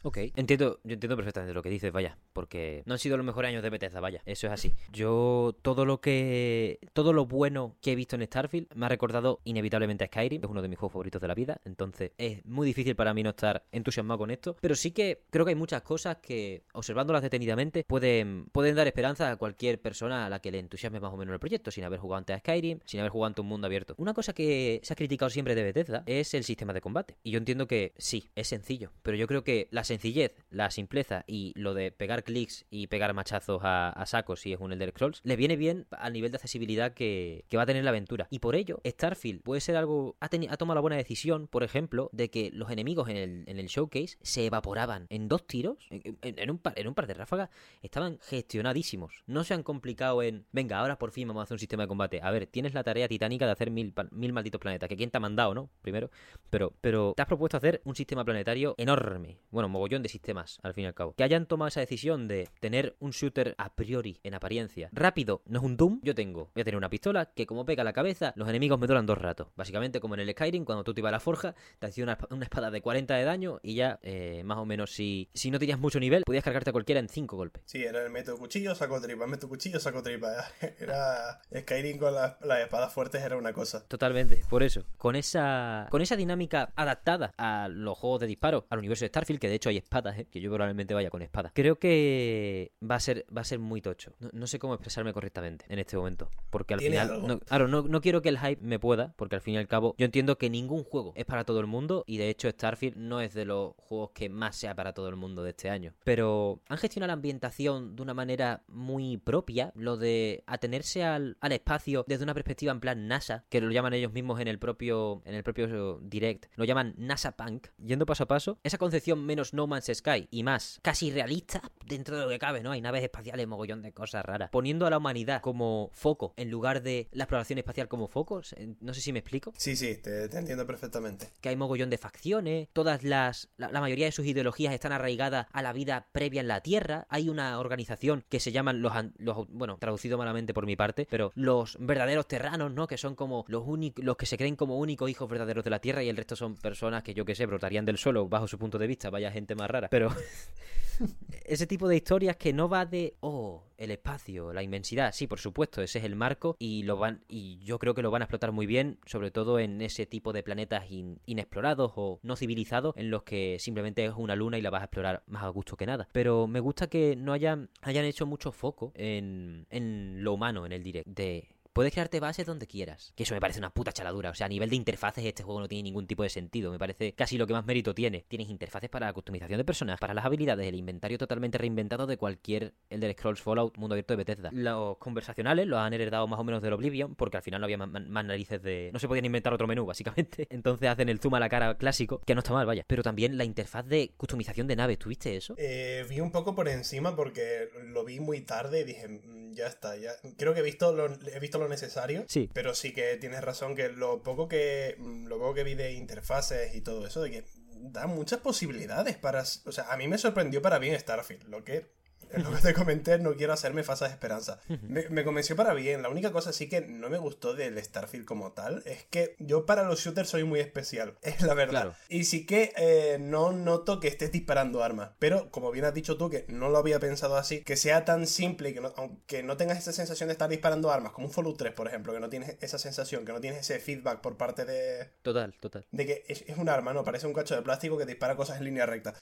Ok, entiendo, yo entiendo perfectamente lo que dices, vaya, porque no han sido los mejores años de Bethesda, vaya, eso es así. Yo todo lo que, todo lo bueno que he visto en Starfield me ha recordado inevitablemente a Skyrim, es uno de mis juegos favoritos de la vida, entonces es muy difícil para mí no estar entusiasmado con esto, pero sí que creo que hay muchas cosas que, observándolas detenidamente, pueden, pueden dar esperanza a cualquier persona a la que le entusiasme más o menos el proyecto, sin haber jugado antes a Skyrim, sin haber jugado ante un mundo abierto. Una cosa que se ha criticado siempre de Bethesda es el sistema de combate, y yo entiendo que sí, es sencillo, pero yo creo que las sencillez, la simpleza y lo de pegar clics y pegar machazos a, sacos si es un Elder Scrolls, le viene bien al nivel de accesibilidad que, va a tener la aventura. Y por ello, Starfield puede ser algo. Ha, ha tomado la buena decisión, por ejemplo, de que los enemigos en el, en el showcase se evaporaban en dos tiros, en, un par, en un par de ráfagas, estaban gestionadísimos. No se han complicado en. Venga, ahora por fin vamos a hacer un sistema de combate. A ver, tienes la tarea titánica de hacer mil, mil malditos planetas. Que quién te ha mandado, ¿no? Primero. Pero, pero te has propuesto hacer un sistema planetario enorme. Bueno, mogollón de sistemas al fin y al cabo. Que hayan tomado esa decisión de tener un shooter a priori, en apariencia, rápido, no es un Doom. Yo tengo, voy a tener una pistola que como pega la cabeza, los enemigos me duran dos ratos. Básicamente como en el Skyrim, cuando tú te ibas a la forja, te hacía una, espada de 40 de daño y ya, eh, más o menos, si, si no tenías mucho nivel, podías cargarte a cualquiera en 5 golpes. Sí, era el método cuchillo, saco tripa, meto cuchillo, saco tripa. Era Skyrim con las, espadas fuertes era una cosa. Totalmente, por eso. Con esa, con esa dinámica adaptada a los juegos de disparo, al universo de Starfield, que de hecho hay espadas ¿eh? que yo probablemente vaya con espada. Creo que va a ser, va a ser muy tocho. No, sé cómo expresarme correctamente en este momento. Porque al final. No, claro, no, quiero que el hype me pueda, porque al fin y al cabo, yo entiendo que ningún juego es para todo el mundo. Y de hecho, Starfield no es de los juegos que más sea para todo el mundo de este año. Pero han gestionado la ambientación de una manera muy propia. Lo de atenerse al, al espacio desde una perspectiva en plan NASA, que lo llaman ellos mismos en el propio, en el propio direct. Lo llaman NASA Punk. Yendo paso a paso. Esa concepción menos No Man's Sky y más casi realista, dentro de lo que cabe, ¿no? Hay naves espaciales, mogollón de cosas raras. Poniendo a la humanidad como foco en lugar de la exploración espacial como foco, no sé si me explico. Sí, sí, te, entiendo perfectamente. Que hay mogollón de facciones, todas las... La, mayoría de sus ideologías están arraigadas a la vida previa en la Tierra. Hay una organización que se llaman los... los bueno, traducido malamente por mi parte, pero los verdaderos terranos, ¿no? Que son como los únicos... Los que se creen como únicos hijos verdaderos de la Tierra y el resto son personas que yo que sé, brotarían del suelo bajo su punto de vista. Vaya gente más rara. Pero... ese tipo de historias que no va de, oh, el espacio, la inmensidad. Sí, por supuesto, ese es el marco y lo van y yo creo que lo van a explotar muy bien, sobre todo en ese tipo de planetas inexplorados o no civilizados en los que simplemente es una luna y la vas a explorar más a gusto que nada. Pero me gusta que no hayan hayan hecho mucho foco en, en lo humano en el direct de Puedes crearte bases donde quieras. Que eso me parece una puta chaladura. O sea, a nivel de interfaces, este juego no tiene ningún tipo de sentido. Me parece casi lo que más mérito tiene. Tienes interfaces para la customización de personas, para las habilidades, el inventario totalmente reinventado de cualquier Elder Scrolls Fallout mundo abierto de Bethesda. Los conversacionales los han heredado más o menos del Oblivion, porque al final no había más, narices de. No se podían inventar otro menú, básicamente. Entonces hacen el zoom a la cara clásico, que no está mal, vaya. Pero también la interfaz de customización de naves, ¿tuviste eso? Eh, vi un poco por encima porque lo vi muy tarde y dije, mm, ya está, ya. Creo que he visto lo, he visto lo necesario. Sí. Pero sí que tienes razón que lo poco que mm, lo poco que vi de interfaces y todo eso, de que da muchas posibilidades para... O sea, a mí me sorprendió para bien Starfield, lo que lo que te comenté, no quiero hacerme falsas esperanzas. Me, me, convenció para bien. La única cosa sí que no me gustó del Starfield como tal es que yo para los shooters soy muy especial, es la verdad. Y sí que eh, no noto que estés disparando armas. Pero como bien has dicho tú, que no lo había pensado así, que sea tan simple y que no, aunque no tengas esa sensación de estar disparando armas, como un Fallout 3, por ejemplo, que no tienes esa sensación, que no tienes ese feedback por parte de... Total, total. De que es, es un arma, ¿no? Parece un cacho de plástico que dispara cosas en línea recta.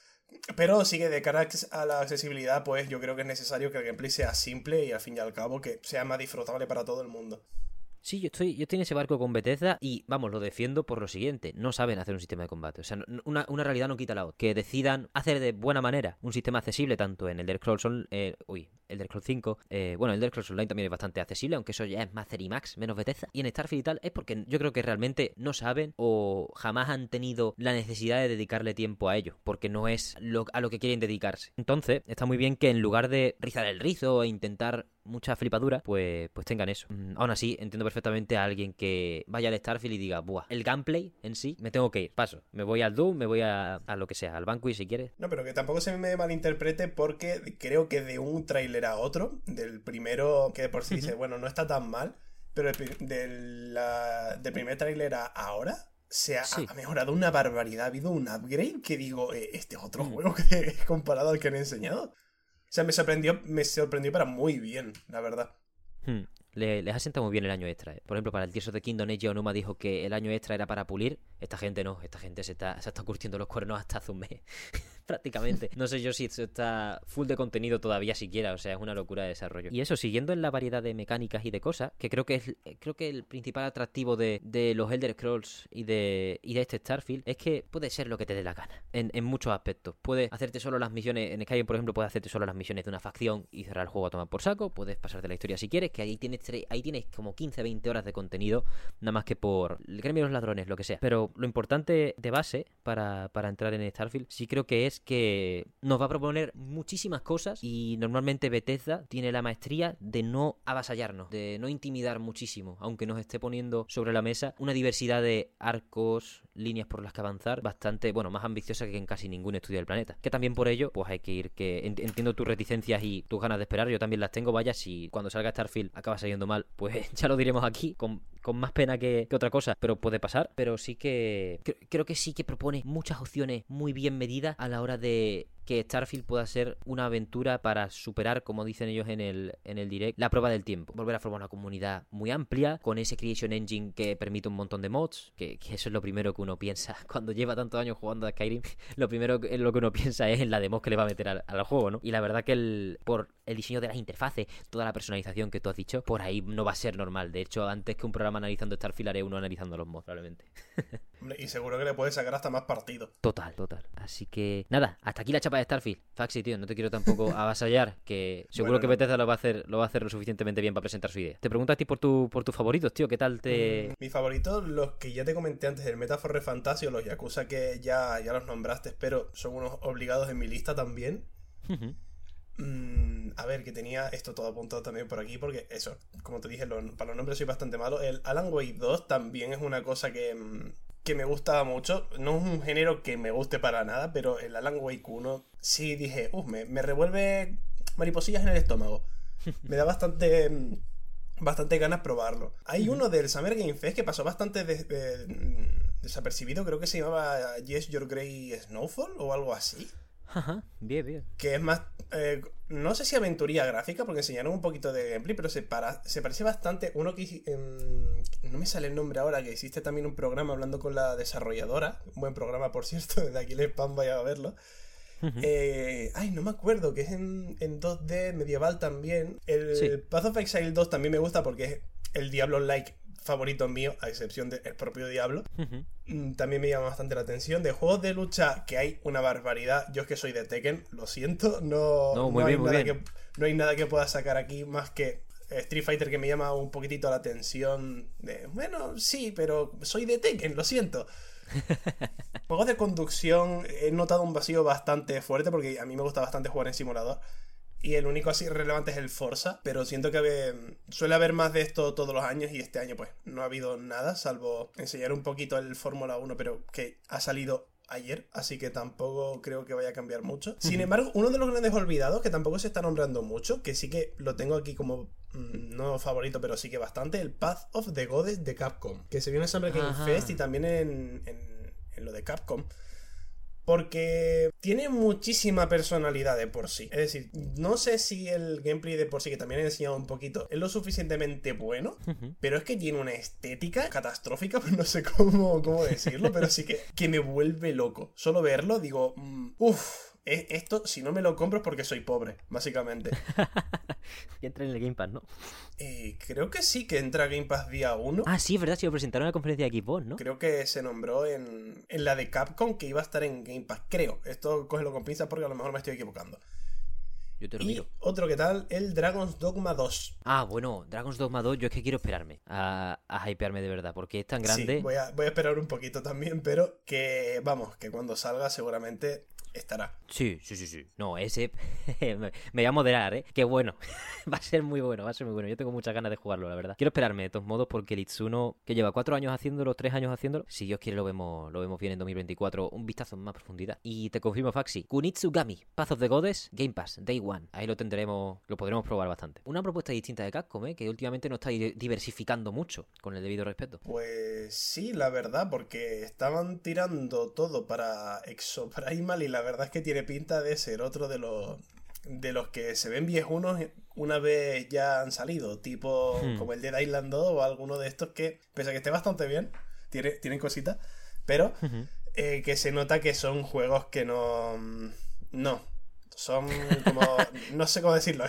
Pero sí que de cara a la accesibilidad, pues yo creo que es necesario que el gameplay sea simple y al fin y al cabo que sea más disfrutable para todo el mundo. Sí, yo estoy, yo estoy en ese barco con Bethesda y, vamos, lo defiendo por lo siguiente. No saben hacer un sistema de combate. O sea, una, una realidad no quita la otra. Que decidan hacer de buena manera un sistema accesible tanto en el Dark Scrolls... Eh, uy, el Dark Scrolls 5. Eh, bueno, el Dark Scrolls Online también es bastante accesible, aunque eso ya es Master y Max, menos Bethesda. Y en Starfield y tal es porque yo creo que realmente no saben o jamás han tenido la necesidad de dedicarle tiempo a ello, porque no es a lo que quieren dedicarse. Entonces, está muy bien que en lugar de rizar el rizo e intentar mucha flipadura, pues, pues tengan eso. Mm, aún así, entiendo perfectamente a alguien que vaya al Starfield y diga, buah, el gameplay en sí, me tengo que ir, paso. Me voy al Doom, me voy a, a lo que sea, al y si quieres. No, pero que tampoco se me malinterprete porque creo que de un trailer a otro. Del primero, que por sí dice, bueno, no está tan mal. Pero del, del primer tráiler a ahora, se ha, mejorado una barbaridad. Ha habido un upgrade que digo, eh, este es otro juego que comparado al que han enseñado. O sea, me sorprendió, me sorprendió para muy bien, la verdad. Hmm. les ha sentado muy bien el año extra. Eh. Por ejemplo, para el Tears of the Kingdom, Eiji Onuma dijo que el año extra era para pulir. Esta gente no, esta gente se está, se está curtiendo los cuernos hasta hace un mes. prácticamente. No sé yo si esto está full de contenido todavía siquiera, o sea, es una locura de desarrollo. Y eso, siguiendo en la variedad de mecánicas y de cosas, que creo que es creo que el principal atractivo de, los Elder Scrolls y de, y de este Starfield es que puede ser lo que te dé la gana, en, muchos aspectos. Puedes hacerte solo las misiones, en Skyrim, por ejemplo, puedes hacerte solo las misiones de una facción y cerrar el juego a tomar por saco, puedes pasarte la historia si quieres, que ahí tienes, ahí tienes como 15, 20 horas de contenido, nada más que por el gremio de los ladrones, lo que sea. Pero lo importante de base para, para entrar en Starfield sí creo que es que nos va a proponer muchísimas cosas y normalmente Bethesda tiene la maestría de no avasallarnos, de no intimidar muchísimo, aunque nos esté poniendo sobre la mesa una diversidad de arcos, líneas por las que avanzar bastante, bueno, más ambiciosa que en casi ningún estudio del planeta. Que también por ello, pues hay que ir que entiendo tus reticencias y tus ganas de esperar, yo también las tengo, vaya, si cuando salga Starfield acaba saliendo mal, pues ya lo diremos aquí con, más pena que, que, otra cosa, pero puede pasar, pero sí que creo que sí que propone muchas opciones muy bien medidas a la hora de que Starfield pueda ser una aventura para superar, como dicen ellos en el, en el direct, la prueba del tiempo. Volver a formar una comunidad muy amplia, con ese Creation Engine que permite un montón de mods, que, eso es lo primero que uno piensa cuando lleva tantos años jugando a Skyrim. Lo primero en lo que uno piensa es en la demo que le va a meter al, al juego, ¿no? Y la verdad que el, por el diseño de las interfaces, toda la personalización que tú has dicho, por ahí no va a ser normal. De hecho, antes que un programa analizando Starfield, haré uno analizando los mods, probablemente. y seguro que le puedes sacar hasta más partido. Total, total. Así que, nada, hasta aquí la chapa de Starfield. Faxi, tío, no te quiero tampoco avasallar, que seguro que Bethesda lo va a hacer lo va a hacer lo suficientemente bien para presentar su idea. Te pregunto a ti por, tu, por tus favoritos, tío, ¿qué tal te...? Mm, mis favoritos, los que ya te comenté antes, el Metaphor Fantasio, los Yakuza que ya, ya los nombraste, pero son unos obligados en mi lista también. Mm, a ver, que tenía esto todo apuntado también por aquí, porque eso, como te dije, para los nombres soy bastante malo. El Alan Wake 2 también es una cosa que, mm, que me gustaba mucho. No es un género que me guste para nada, pero el Alan Wake 1 sí dije, uff, me, me revuelve mariposillas en el estómago. Me da bastante mm, bastante ganas probarlo. Hay uno del Summer Game Fest que pasó bastante desapercibido, creo que se llamaba Yes Your Grey Snowfall o algo así. Ajá, bien, bien. Que es más, eh, no sé si aventuría gráfica, porque enseñaron un poquito de gameplay, pero se, para, se parece bastante. Uno que no me sale el nombre ahora, que existe también un programa hablando con la desarrolladora. Un buen programa, por cierto, desde aquí el spam vaya a verlo. Eh, ay, no me acuerdo, que es en, 2D medieval también. El Path of Exile 2 también me gusta porque es el Diablo-like favorito mío, a excepción del propio Diablo. Mm, también me llama bastante la atención. De juegos de lucha que hay una barbaridad. Yo es que soy de Tekken, lo siento. No, hay, nada Que, no hay nada que pueda sacar aquí más que Street Fighter que me llama un poquitito la atención. De, bueno, sí, pero soy de Tekken, lo siento. Juegos de conducción he notado un vacío bastante fuerte porque a mí me gusta bastante jugar en simulador. Y el único así relevante es el Forza, pero siento que suele haber más de esto todos los años y este año pues no ha habido nada, salvo enseñar un poquito el Fórmula 1, pero que ha salido ayer, así que tampoco creo que vaya a cambiar mucho. Sin embargo, uno de los grandes olvidados, que tampoco se está nombrando mucho, que sí que lo tengo aquí como mm, no favorito, pero sí que bastante, el Path of the Goddess de Capcom, que se vio en Summer Game Fest y también en, en lo de Capcom porque tiene muchísima personalidad de por sí. Es decir, no sé si el gameplay de por sí, que también he enseñado un poquito, es lo suficientemente bueno, pero es que tiene una estética catastrófica, pues no sé cómo, cómo decirlo, pero sí que, que me vuelve loco. Solo verlo, digo, mm, uff esto, si no me lo compro es porque soy pobre, básicamente. y entra en el Game Pass, ¿no? Eh, creo que sí, que entra Game Pass día 1. Ah, sí, es verdad, si lo presentaron en la conferencia de Xbox, ¿no? Creo que se nombró en, en la de Capcom que iba a estar en Game Pass, creo. Esto cógelo con pinzas porque a lo mejor me estoy equivocando. Yo te lo y Otro que tal, el Dragon's Dogma 2. Ah, bueno, Dragon's Dogma 2, yo es que quiero esperarme a, a hypearme de verdad, porque es tan grande. Sí, voy a, voy a esperar un poquito también, pero que vamos, que cuando salga seguramente estará. Sí, sí, sí, sí. No, ese me voy a moderar, ¿eh? Qué bueno. va a ser muy bueno, va a ser muy bueno. Yo tengo muchas ganas de jugarlo, la verdad. Quiero esperarme de todos modos porque el Itsuno, que lleva cuatro años haciéndolo, tres años haciéndolo, si Dios quiere lo vemos, lo vemos bien en 2024. Un vistazo en más profundidad. Y te confirmo, Faxi. Kunitsugami, Path of the Goddess, Game Pass, Day One. Ahí lo tendremos, lo podremos probar bastante. Una propuesta distinta de Capcom, ¿eh? Que últimamente no está diversificando mucho, con el debido respeto. Pues sí, la verdad, porque estaban tirando todo para Exoprimal y la verdad es que tiene pinta de ser otro de los de los que se ven viejunos una vez ya han salido, tipo hmm. como el de Island 2 o alguno de estos que, pese a que esté bastante bien, tiene, tienen cositas, pero eh, que se nota que son juegos que no... No, son como. No sé cómo decirlo.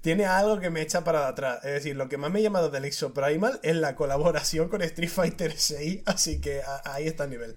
tiene algo que me echa para atrás. Es decir, lo que más me ha llamado del Exoprimal es la colaboración con Street Fighter 6. Así que ahí está el nivel.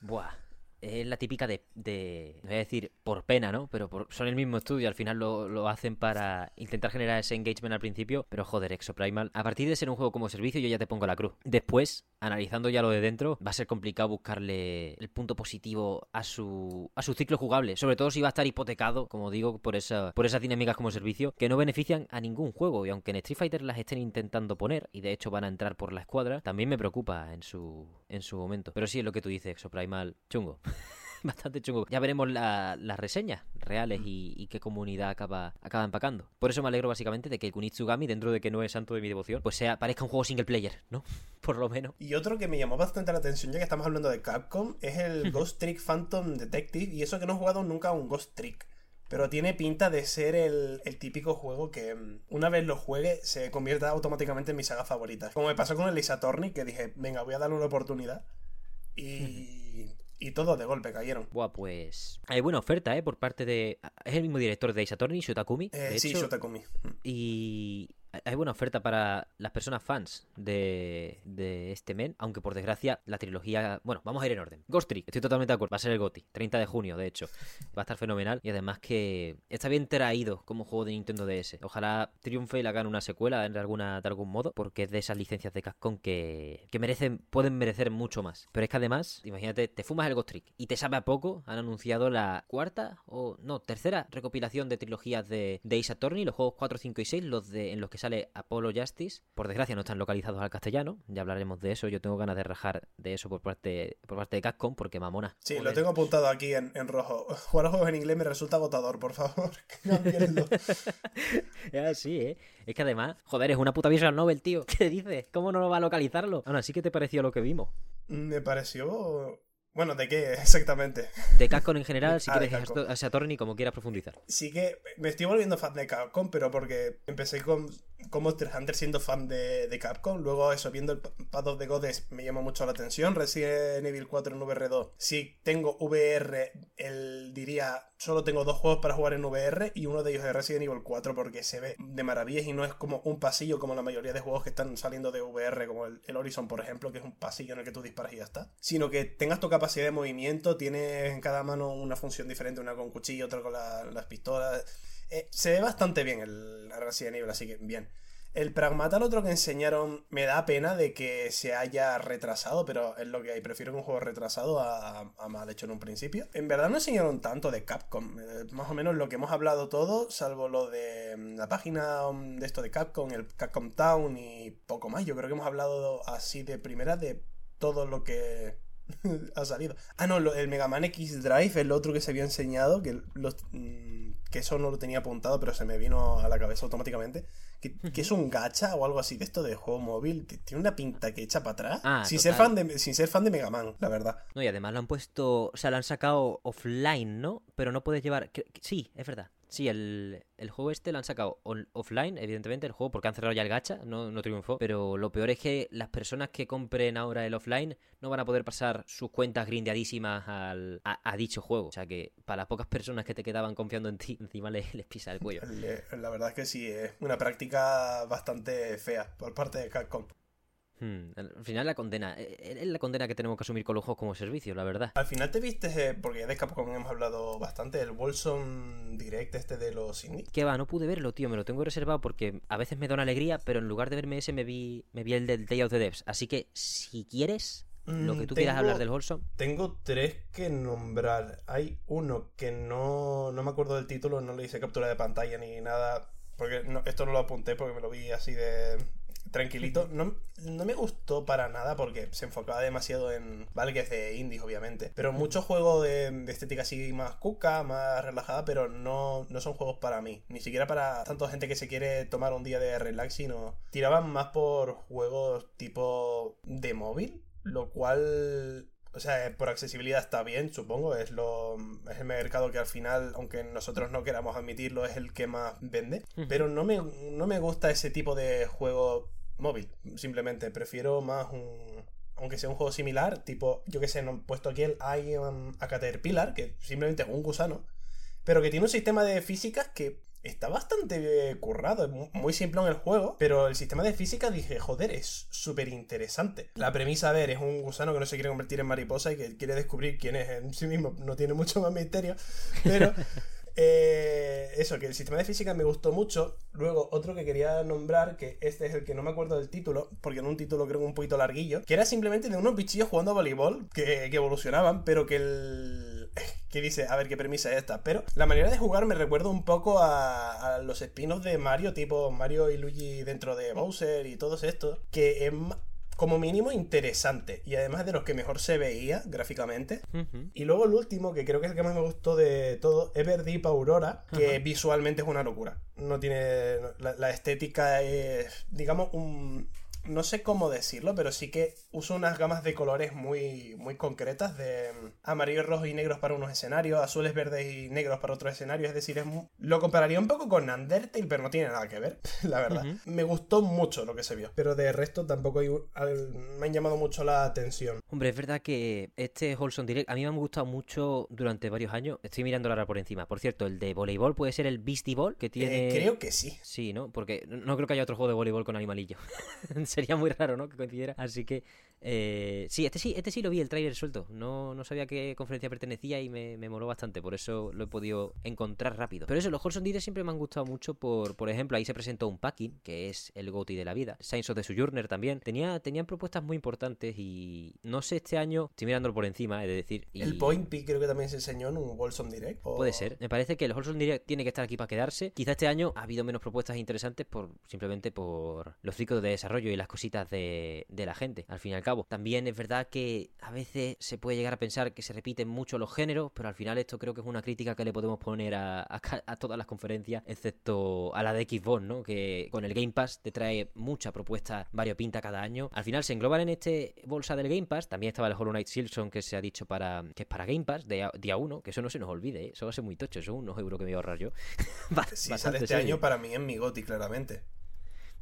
Buah es la típica de, de, voy a decir por pena, ¿no? Pero son el mismo estudio, al final lo, lo, hacen para intentar generar ese engagement al principio, pero joder, Exoprimal, a partir de ser un juego como servicio yo ya te pongo la cruz. Después, analizando ya lo de dentro, va a ser complicado buscarle el punto positivo a su, a su ciclo jugable, sobre todo si va a estar hipotecado, como digo, por, esa, por esas dinámicas como servicio, que no benefician a ningún juego, y aunque en Street Fighter las estén intentando poner, y de hecho van a entrar por la escuadra, también me preocupa en su, en su momento. Pero sí es lo que tú dices, Exoprimal, chungo. bastante chungo. Ya veremos las reseñas reales y, qué comunidad acaba, acaba empacando. Por eso me alegro básicamente de que el Kunitsugami, dentro de que no es santo de mi devoción, pues sea, parezca un juego single player, ¿no? Por lo menos. Y otro que me llamó bastante la atención, ya que estamos hablando de Capcom, es el Ghost Trick Phantom Detective. Y eso que no he jugado nunca un Ghost Trick. Pero tiene pinta de ser el, el, típico juego que mm, una vez lo juegue se convierta automáticamente en mi saga favorita. Como me pasó con el Lisa que dije, venga, voy a darle una oportunidad. Y y todos de golpe cayeron. Buah, pues. Hay buena oferta, ¿eh? Por parte de. Es el mismo director de Attorney, Shotakumi. Eh, sí, Shotakumi. Y. Hay buena oferta para las personas fans de, de este men, aunque por desgracia la trilogía... Bueno, vamos a ir en orden. Ghost Trick, estoy totalmente de acuerdo. Va a ser el GOTI, 30 de junio, de hecho. Va a estar fenomenal y además que está bien traído como juego de Nintendo DS. Ojalá triunfe y le hagan una secuela de, alguna, de algún modo, porque es de esas licencias de Capcom que, que merecen, pueden merecer mucho más. Pero es que además, imagínate, te fumas el Ghost Trick y te sabe a poco. Han anunciado la cuarta o no, tercera recopilación de trilogías de, de Ace Attorney, los juegos 4, 5 y 6, los de, en los que sale Apollo Justice. Por desgracia no están localizados al castellano, ya hablaremos de eso. Yo tengo ganas de rajar de eso por parte, por parte de Capcom, porque mamona. Sí, lo tengo apuntado aquí en, en rojo. Jugar juegos en inglés me resulta agotador, por favor. es así, ¿eh? Es que además, joder, es una puta visual novel, tío. ¿Qué dices? ¿Cómo no lo va a localizarlo? Aún así, ¿qué te pareció lo que vimos? Me pareció bueno, ¿de qué exactamente? De Capcom en general, si ah, quieres a Saturn y como quieras profundizar. Sí que me estoy volviendo fan de Capcom, pero porque empecé con, Monster Hunter siendo fan de, de, Capcom. Luego eso, viendo el Path of the Goddess me llamó mucho la atención. Resident Evil 4 en VR2. Si tengo VR, él diría, solo tengo dos juegos para jugar en VR y uno de ellos es Resident Evil 4 porque se ve de maravillas y no es como un pasillo como la mayoría de juegos que están saliendo de VR, como el, el Horizon, por ejemplo, que es un pasillo en el que tú disparas y ya está. Sino que tengas tu capacidad de movimiento, tiene en cada mano una función diferente, una con cuchillo, otra con las pistolas. Eh, se ve bastante bien el Resident Evil, así que bien. El Pragmata, otro que enseñaron, me da pena de que se haya retrasado, pero es lo que hay. Prefiero un juego retrasado a, mal hecho en un principio. En verdad no enseñaron tanto de Capcom. Eh, más o menos lo que hemos hablado todo, salvo lo de mm, la página mm, de esto de Capcom, el Capcom Town y poco más. Yo creo que hemos hablado así de primera de todo lo que ha salido. Ah, no, el Mega Man X Drive, el otro que se había enseñado, que, mm, que eso no lo tenía apuntado, pero se me vino a la cabeza automáticamente. Que, es un gacha o algo así de esto de juego móvil. Tiene una pinta que echa para atrás. Ah, sin, ser fan de, sin ser fan de Mega Man, la verdad. No, y además lo han puesto. O sea, lo han sacado offline, ¿no? Pero no puedes llevar. Sí, es verdad. Sí, el, juego este lo han sacado offline, evidentemente, el juego, porque han cerrado ya el gacha, no, no triunfó. Pero lo peor es que las personas que compren ahora el offline no van a poder pasar sus cuentas grindeadísimas al, a, dicho juego. O sea que para las pocas personas que te quedaban confiando en ti, encima les, les pisa el cuello. La verdad es que sí, es una práctica bastante fea por parte de Capcom. Hmm, al final la condena, eh, eh, es la condena que tenemos que asumir con los juegos como servicio, la verdad. Al final te viste, eh, porque de Capcom hemos hablado bastante, el Wolson Direct este de los indies. Que va, no pude verlo, tío, me lo tengo reservado porque a veces me da una alegría, pero en lugar de verme ese me vi, me vi el del Day of the Devs. Así que si quieres, lo que tú quieras hablar del Wolson. Tengo tres que nombrar. Hay uno que no, no me acuerdo del título, no le hice captura de pantalla ni nada. Porque esto no lo apunté porque me lo vi así de, tranquilito. No, no, me gustó para nada porque se enfocaba demasiado en. Vale, que es de indies, obviamente. Pero muchos juegos de, estética así más cuca, más relajada, pero no, no son juegos para mí. Ni siquiera para tanta gente que se quiere tomar un día de relax, sino. Tiraban más por juegos tipo de móvil. Lo cual o sea, por accesibilidad está bien, supongo. Es, lo, es el mercado que al final, aunque nosotros no queramos admitirlo, es el que más vende. Pero no me, no me gusta ese tipo de juego móvil, simplemente. Prefiero más un. Aunque sea un juego similar, tipo, yo que sé, no he puesto aquí el I am a Caterpillar, que simplemente es un gusano, pero que tiene un sistema de físicas que está bastante currado, es muy simple en el juego, pero el sistema de física dije, joder, es súper interesante. La premisa, a ver, es un gusano que no se quiere convertir en mariposa y que quiere descubrir quién es en sí mismo, no tiene mucho más misterio, pero... Eh, eso, que el sistema de física me gustó mucho. Luego, otro que quería nombrar, que este es el que no me acuerdo del título, porque en un título creo un poquito larguillo, que era simplemente de unos bichillos jugando a voleibol que, evolucionaban, pero que el. que dice, a ver qué premisa es esta. Pero la manera de jugar me recuerda un poco a, a los espinos de Mario, tipo Mario y Luigi dentro de Bowser y todos estos, que es como mínimo interesante y además de los que mejor se veía gráficamente. Y luego el último, que creo que es el que más me gustó de todo, Everdeep Aurora, que visualmente es una locura. No tiene. La, estética es, digamos, un. No sé cómo decirlo, pero sí que usa unas gamas de colores muy, muy concretas de mm, amarillo, rojo y negros para unos escenarios, azules, verdes y negros para otros escenarios. Es decir, es lo compararía un poco con Undertale, pero no tiene nada que ver, la verdad. Me gustó mucho lo que se vio, pero de resto tampoco hay, me han llamado mucho la atención. Hombre, es verdad que este Holson Direct a mí me ha gustado mucho durante varios años. Estoy mirando ahora por encima. Por cierto, el de voleibol puede ser el Beastie Ball que tiene. Eh, creo que sí. Sí, ¿no? Porque no creo que haya otro juego de voleibol con animalillo. Sería muy raro, ¿no? Que coincidiera. Así que eh, sí, este sí, este sí lo vi, el trailer suelto. No, no sabía a qué conferencia pertenecía y me, me moló bastante, por eso lo he podido encontrar rápido. Pero eso, los Horizon Direct siempre me han gustado mucho por, por ejemplo, ahí se presentó un packing, que es el GOTI de la vida. Science of the Sojourner también. Tenía, tenían propuestas muy importantes y no sé este año, estoy mirándolo por encima, es decir... El Point P creo que también se enseñó en un Wilson Direct. Puede ser. Me parece que el Holson Direct tiene que estar aquí para quedarse. Quizá este año ha habido menos propuestas interesantes por simplemente por los ciclos de desarrollo y las cositas de, de la gente, al fin y al cabo. También es verdad que a veces se puede llegar a pensar que se repiten mucho los géneros, pero al final esto creo que es una crítica que le podemos poner a, todas las conferencias, excepto a la de Xbox, ¿no? Que con el Game Pass te trae mucha propuesta variopinta cada año. Al final se engloban en este bolsa del Game Pass. También estaba el Hollow Knight Silson que se ha dicho para que es para Game Pass de día 1, que eso no se nos olvide, ¿eh? eso va a ser muy tocho, eso unos euros que me voy a ahorrar yo. si sale este año para mí en mi Goti, claramente.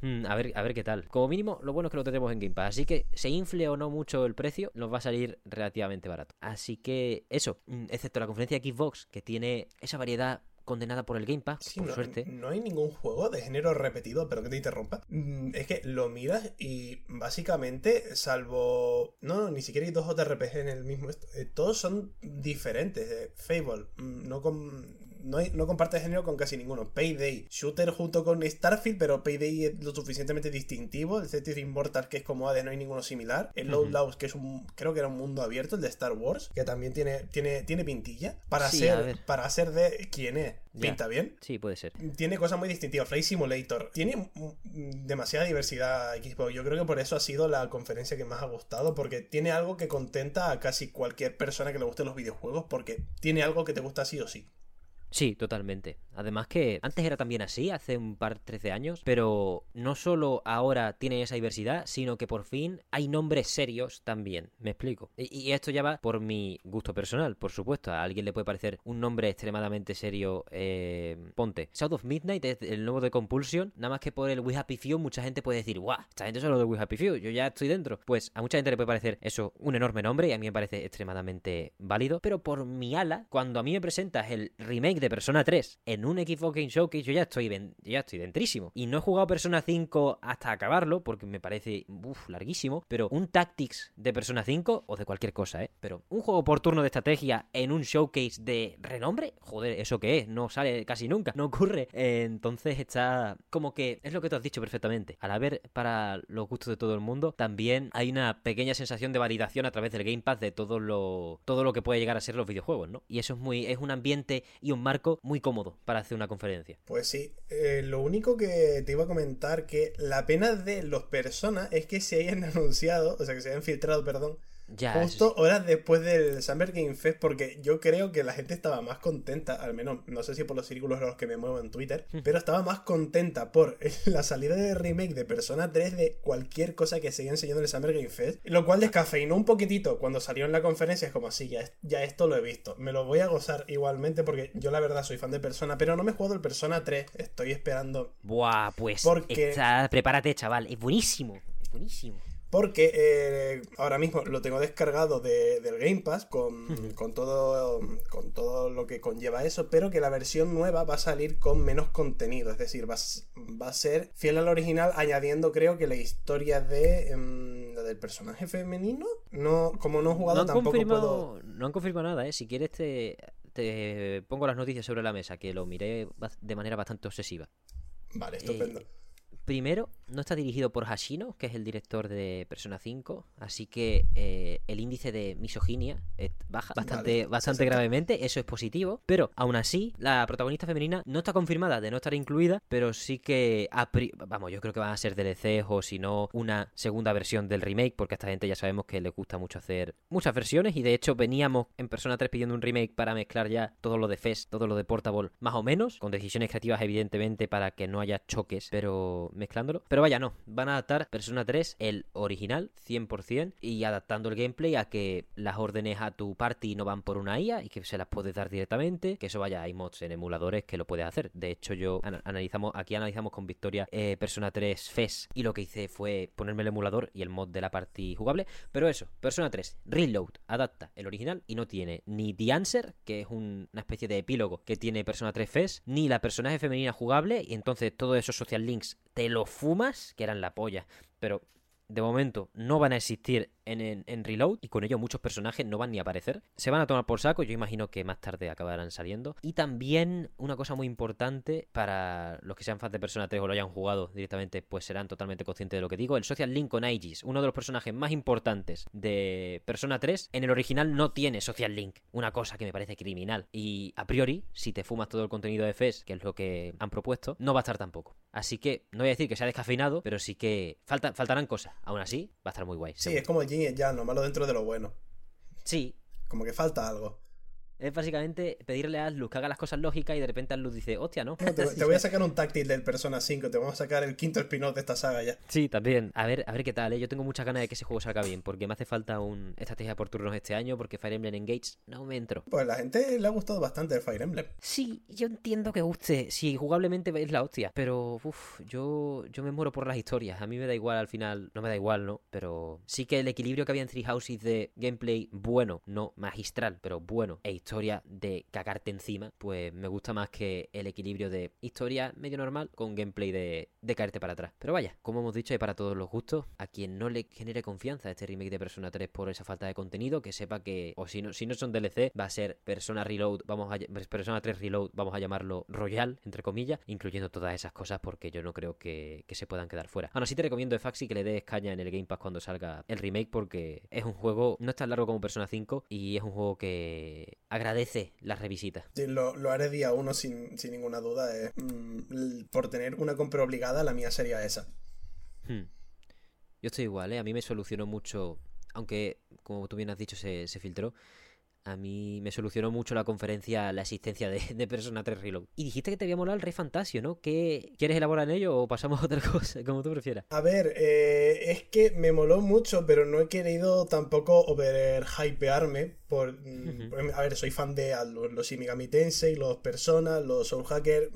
Mm, a, ver, a ver qué tal. Como mínimo, lo bueno es que lo tenemos en Game Pass. Así que, se infle o no mucho el precio, nos va a salir relativamente barato. Así que, eso, mm, excepto la conferencia de Xbox, que tiene esa variedad condenada por el Game Pass, por no, suerte. No hay ningún juego de género repetido, pero que te interrumpa. Mm, es que lo miras y básicamente, salvo. No, ni siquiera hay dos JRPG en el mismo. Eh, todos son diferentes. Eh, Fable, no con no, no comparte género con casi ninguno. Payday, shooter junto con Starfield, pero Payday es lo suficientemente distintivo. El Cities Immortal, que es como Hades, no hay ninguno similar. El Load que es un, creo que era un mundo abierto, el de Star Wars, que también tiene, tiene, tiene pintilla. Para, ser, para ser de quién es. ¿Pinta bien? Sí, puede ser. Tiene cosas muy distintivas. Flight Simulator. Tiene demasiada diversidad Xbox. Yo creo que por eso ha sido la conferencia que más ha gustado. Porque tiene algo que contenta a casi cualquier persona que le guste los videojuegos. Porque tiene algo que te gusta sí o sí. Sí, totalmente. Además que antes era también así, hace un par, 13 años, pero no solo ahora tiene esa diversidad, sino que por fin hay nombres serios también. Me explico. Y, esto ya va por mi gusto personal, por supuesto. A alguien le puede parecer un nombre extremadamente serio. Eh, ponte. South of Midnight es el nuevo de Compulsion. Nada más que por el We Happy Few, mucha gente puede decir, guau, esta gente solo de We Happy Few, yo ya estoy dentro. Pues a mucha gente le puede parecer eso un enorme nombre y a mí me parece extremadamente válido. Pero por mi ala, cuando a mí me presentas el remake de Persona 3 en un Xbox Game Showcase, yo ya estoy, ya estoy dentrísimo. Y no he jugado Persona 5 hasta acabarlo, porque me parece uf, larguísimo. Pero un Tactics de Persona 5, o de cualquier cosa, ¿eh? Pero un juego por turno de estrategia en un showcase de renombre, joder, ¿eso qué es? No sale casi nunca, no ocurre. entonces está como que es lo que tú has dicho perfectamente. Al haber para los gustos de todo el mundo, también hay una pequeña sensación de validación a través del Game Pass de todo lo, todo lo que puede llegar a ser los videojuegos, ¿no? Y eso es muy, es un ambiente y un marco muy cómodo para hacer una conferencia. Pues sí, eh, lo único que te iba a comentar que la pena de los personas es que se hayan anunciado, o sea, que se hayan filtrado, perdón, Justo horas después del Summer Game Fest, porque yo creo que la gente estaba más contenta, al menos, no sé si por los círculos en los que me muevo en Twitter, pero estaba más contenta por la salida de remake de Persona 3 de cualquier cosa que se haya enseñando en el Summer Game Fest, lo cual descafeinó un poquitito cuando salió en la conferencia, es como así, ya, ya esto lo he visto, me lo voy a gozar igualmente porque yo la verdad soy fan de Persona, pero no me he jugado el Persona 3, estoy esperando. Buah, pues porque... prepárate, chaval, es buenísimo, es buenísimo. Porque eh, ahora mismo lo tengo descargado de, del Game Pass con, todo, con todo lo que conlleva eso, pero que la versión nueva va a salir con menos contenido. Es decir, va, va a ser fiel al original, añadiendo creo que la historia de em, del personaje femenino. No, como no he jugado no tampoco puedo... No han confirmado nada, ¿eh? Si quieres te, te pongo las noticias sobre la mesa, que lo miré de manera bastante obsesiva. Vale, estupendo. Eh, Primero, no está dirigido por Hashino, que es el director de Persona 5, así que eh, el índice de misoginia baja bastante, bastante gravemente, eso es positivo, pero aún así, la protagonista femenina no está confirmada de no estar incluida, pero sí que, vamos, yo creo que van a ser DLCs o si no, una segunda versión del remake, porque a esta gente ya sabemos que le gusta mucho hacer muchas versiones y de hecho veníamos en Persona 3 pidiendo un remake para mezclar ya todo lo de Fest, todo lo de Portable, más o menos, con decisiones creativas evidentemente para que no haya choques, pero mezclándolo. Pero vaya, no, van a adaptar Persona 3, el original, 100%, y adaptando el gameplay a que las órdenes a tu party no van por una IA y que se las puedes dar directamente, que eso vaya, hay mods en emuladores que lo puedes hacer. De hecho, yo analizamos, aquí analizamos con Victoria eh, Persona 3 FES y lo que hice fue ponerme el emulador y el mod de la party jugable. Pero eso, Persona 3, Reload, adapta el original y no tiene ni The Answer, que es una especie de epílogo que tiene Persona 3 FES, ni la personaje femenina jugable y entonces todos esos social links te los fumas, que eran la polla. Pero de momento no van a existir en, Reload y con ello muchos personajes no van ni a aparecer. Se van a tomar por saco, yo imagino que más tarde acabarán saliendo. Y también una cosa muy importante para los que sean fans de Persona 3 o lo hayan jugado directamente, pues serán totalmente conscientes de lo que digo. El Social Link con Aegis, uno de los personajes más importantes de Persona 3, en el original no tiene Social Link, una cosa que me parece criminal. Y a priori, si te fumas todo el contenido de FES, que es lo que han propuesto, no va a estar tampoco. Así que no voy a decir que sea descafeinado, pero sí que falta, faltarán cosas. Aún así, va a estar muy guay. Sí, es como el Ya, no malo dentro de lo bueno. Sí. Como que falta algo. Es básicamente pedirle a Atlus que haga las cosas lógicas y de repente Atlus dice, hostia, ¿no? te, voy a sacar un táctil del Persona 5, te vamos a sacar el quinto spin-off de esta saga ya. Sí, también. A ver, a ver qué tal, ¿eh? Yo tengo muchas ganas de que ese juego salga bien, porque me hace falta un estrategia por turnos este año, porque Fire Emblem Engage no me entro. Pues a la gente le ha gustado bastante el Fire Emblem. Sí, yo entiendo que guste, si jugablemente es la hostia, pero uff, yo, yo me muero por las historias. A mí me da igual al final, no me da igual, ¿no? Pero sí que el equilibrio que había en Three Houses de gameplay bueno, no magistral, pero bueno, e historia de cagarte encima, pues me gusta más que el equilibrio de historia medio normal con gameplay de, de caerte para atrás. Pero vaya, como hemos dicho, hay para todos los gustos. A quien no le genere confianza este remake de Persona 3 por esa falta de contenido, que sepa que, o si no, si no son DLC, va a ser Persona Reload, vamos a Persona 3 Reload, vamos a llamarlo Royal, entre comillas, incluyendo todas esas cosas porque yo no creo que, que se puedan quedar fuera. Aún así te recomiendo Faxi que le des caña en el Game Pass cuando salga el remake porque es un juego, no es tan largo como Persona 5 y es un juego que agradece la revisita. Sí, lo, haré día uno sin, ninguna duda. Eh. Mm, por tener una compra obligada, la mía sería esa. Hmm. Yo estoy igual, ¿eh? A mí me solucionó mucho, aunque como tú bien has dicho se, se filtró, a mí me solucionó mucho la conferencia la existencia de, Persona 3 Reload. Y dijiste que te había molado el Rey Fantasio, ¿no? ¿Qué, ¿Quieres elaborar en ello o pasamos a otra cosa? Como tú prefieras. A ver, eh, es que me moló mucho, pero no he querido tampoco overhypearme por... Mm, a ver, soy fan de los, Shinigami Tensei, los Persona, los Soul Hacker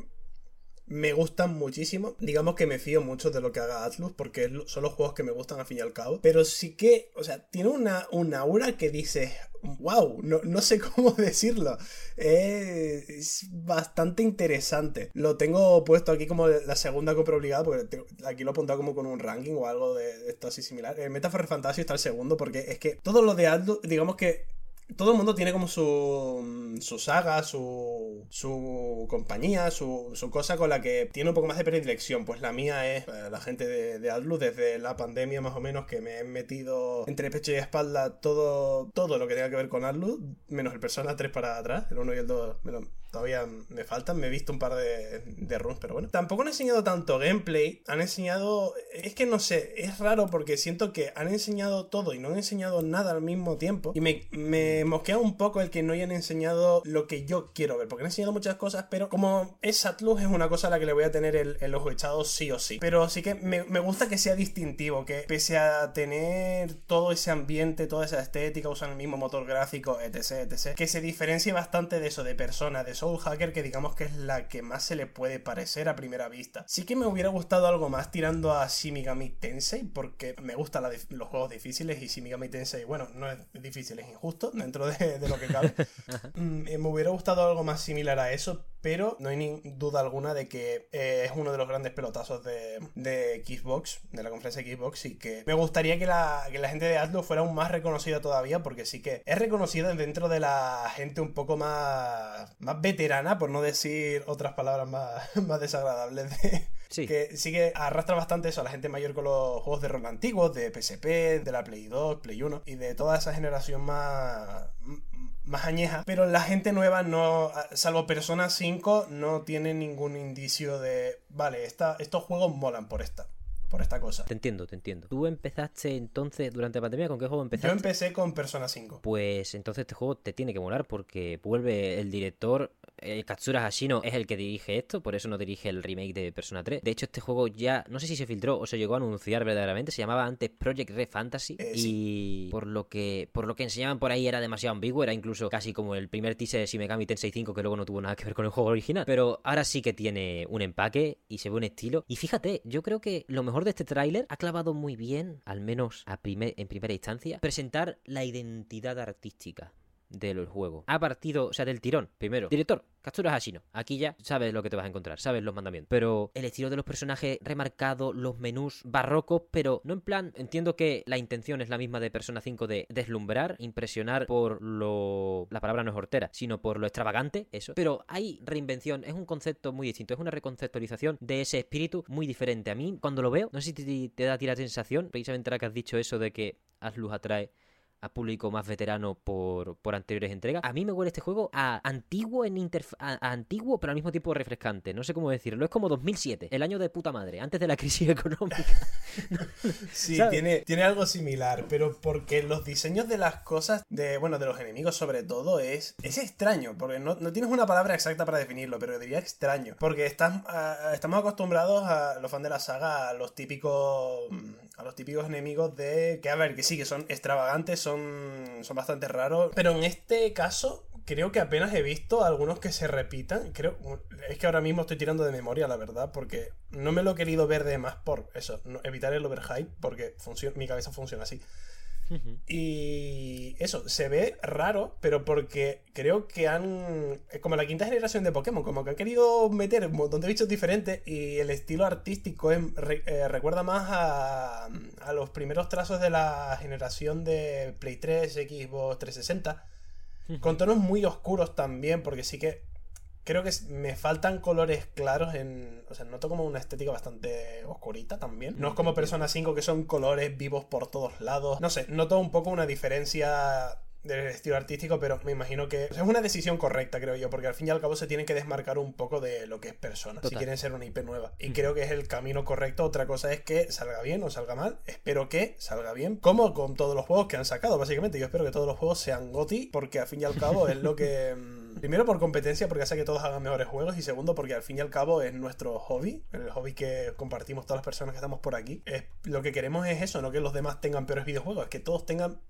me gustan muchísimo. Digamos que me fío mucho de lo que haga Atlus porque son los juegos que me gustan al fin y al cabo. Pero sí que, o sea, tiene una, una aura que dice, wow, no, no sé cómo decirlo. es bastante interesante. Lo tengo puesto aquí como la segunda compra obligada porque aquí lo he apuntado como con un ranking o algo de, esto así similar. El Metaphor Fantasy está el segundo porque es que todo lo de Atlus, digamos que todo el mundo tiene como su, su saga, su, su compañía, su, su, cosa con la que tiene un poco más de predilección. Pues la mía es eh, la gente de, de Atlus desde la pandemia más o menos que me he metido entre pecho y espalda todo, todo lo que tenga que ver con Atlus, menos el Persona 3 para atrás, el 1 y el 2 todavía me faltan, me he visto un par de, de runs, pero bueno. Tampoco han enseñado tanto gameplay, han enseñado... Es que no sé, es raro porque siento que han enseñado todo y no han enseñado nada al mismo tiempo. Y me, me mosquea un poco el que no hayan enseñado lo que yo quiero ver, porque han enseñado muchas cosas, pero como es Atlus es una cosa a la que le voy a tener el, ojo echado sí o sí. Pero sí que me, me gusta que sea distintivo, que pese a tener todo ese ambiente, toda esa estética, usan el mismo motor gráfico, etc, etc, que se diferencie bastante de eso, de persona, de Soul Hacker que digamos que es la que más se le puede parecer a primera vista. Sí que me hubiera gustado algo más tirando a Shimigami Tensei porque me gustan los juegos difíciles y Shimigami Tensei, bueno, no es difícil, es injusto dentro de, lo que cabe. Mm, eh, me hubiera gustado algo más similar a eso, pero no hay ni duda alguna de que eh, es uno de los grandes pelotazos de, de, Xbox, de la conferencia de Xbox, y que me gustaría que la, que la gente de Atlus fuera aún más reconocida todavía, porque sí que es reconocida dentro de la gente un poco más, más veterana, por no decir otras palabras más, más desagradables de, Sí. Que sí que arrastra bastante eso a la gente mayor con los juegos de rol antiguos, de PSP, de la Play 2, Play 1 y de toda esa generación más, más añeja, pero la gente nueva no, salvo Persona 5, no tiene ningún indicio de, vale, esta, estos juegos molan por esta. por esta cosa. Te entiendo, te entiendo. ¿Tú empezaste entonces durante la pandemia con qué juego empezaste? Yo empecé con Persona 5. Pues entonces este juego te tiene que molar porque vuelve el director eh, Katsura Hashino es el que dirige esto, por eso no dirige el remake de Persona 3. De hecho, este juego ya, no sé si se filtró o se llegó a anunciar verdaderamente, se llamaba antes Project Red Fantasy Eh, y por lo que por lo que enseñaban por ahí era demasiado ambiguo, era incluso casi como el primer teaser de Shin Megami Tensei 5 que luego no tuvo nada que ver con el juego original, pero ahora sí que tiene un empaque y se ve un estilo. Y fíjate, yo creo que lo mejor de este tráiler ha clavado muy bien, al menos a primer, en primera instancia, presentar la identidad artística del juego. Ha partido, o sea, del tirón. Primero, director, Katsura Hashino. Aquí ya sabes lo que te vas a encontrar, sabes los mandamientos. Pero el estilo de los personajes remarcado, los menús barrocos, pero no en plan. Entiendo que la intención es la misma de Persona 5 de deslumbrar, impresionar por lo. La palabra no es hortera, sino por lo extravagante, eso. Pero hay reinvención, es un concepto muy distinto, es una reconceptualización de ese espíritu muy diferente. A mí, cuando lo veo, no sé si te, te da a ti la sensación, precisamente ahora que has dicho eso de que Asluz atrae a público más veterano por, por anteriores entregas. A mí me huele este juego a antiguo en interf a, a antiguo, pero al mismo tiempo refrescante. No sé cómo decirlo. Es como 2007, el año de puta madre, antes de la crisis económica. Sí, ¿Sabes? tiene, tiene algo similar, pero porque los diseños de las cosas, de bueno, de los enemigos sobre todo, es, es extraño, porque no, no tienes una palabra exacta para definirlo, pero diría extraño, porque estás, ah, estamos acostumbrados a los fans de la saga a los típicos a los típicos enemigos de que a ver, que sí, que son extravagantes, son, son bastante raros, pero en este caso creo que apenas he visto algunos que se repitan. Creo, es que ahora mismo estoy tirando de memoria, la verdad, porque no me lo he querido ver de más por eso, no- evitar el overhype, porque mi cabeza funciona así. Y eso, se ve raro, pero porque creo que han. Como la quinta generación de Pokémon, como que han querido meter un montón de bichos diferentes y el estilo artístico es- re- eh, recuerda más a, a los primeros trazos de la generación de Play 3, Xbox 360, con tonos muy oscuros también, porque sí que creo que me faltan colores claros en... O sea, noto como una estética bastante oscurita también. No es como Persona 5 que son colores vivos por todos lados. No sé, noto un poco una diferencia del estilo artístico, pero me imagino que o sea, es una decisión correcta, creo yo, porque al fin y al cabo se tienen que desmarcar un poco de lo que es Persona, si quieren ser una IP nueva. Y creo que es el camino correcto. Otra cosa es que salga bien o salga mal. Espero que salga bien, como con todos los juegos que han sacado, básicamente. Yo espero que todos los juegos sean GOTI, porque al fin y al cabo es lo que... Primero por competencia, porque hace que todos hagan mejores juegos. Y segundo, porque al fin y al cabo es nuestro hobby. El hobby que compartimos todas las personas que estamos por aquí. Es, lo que queremos es eso, no que los demás tengan peores videojuegos. Es que todos tengan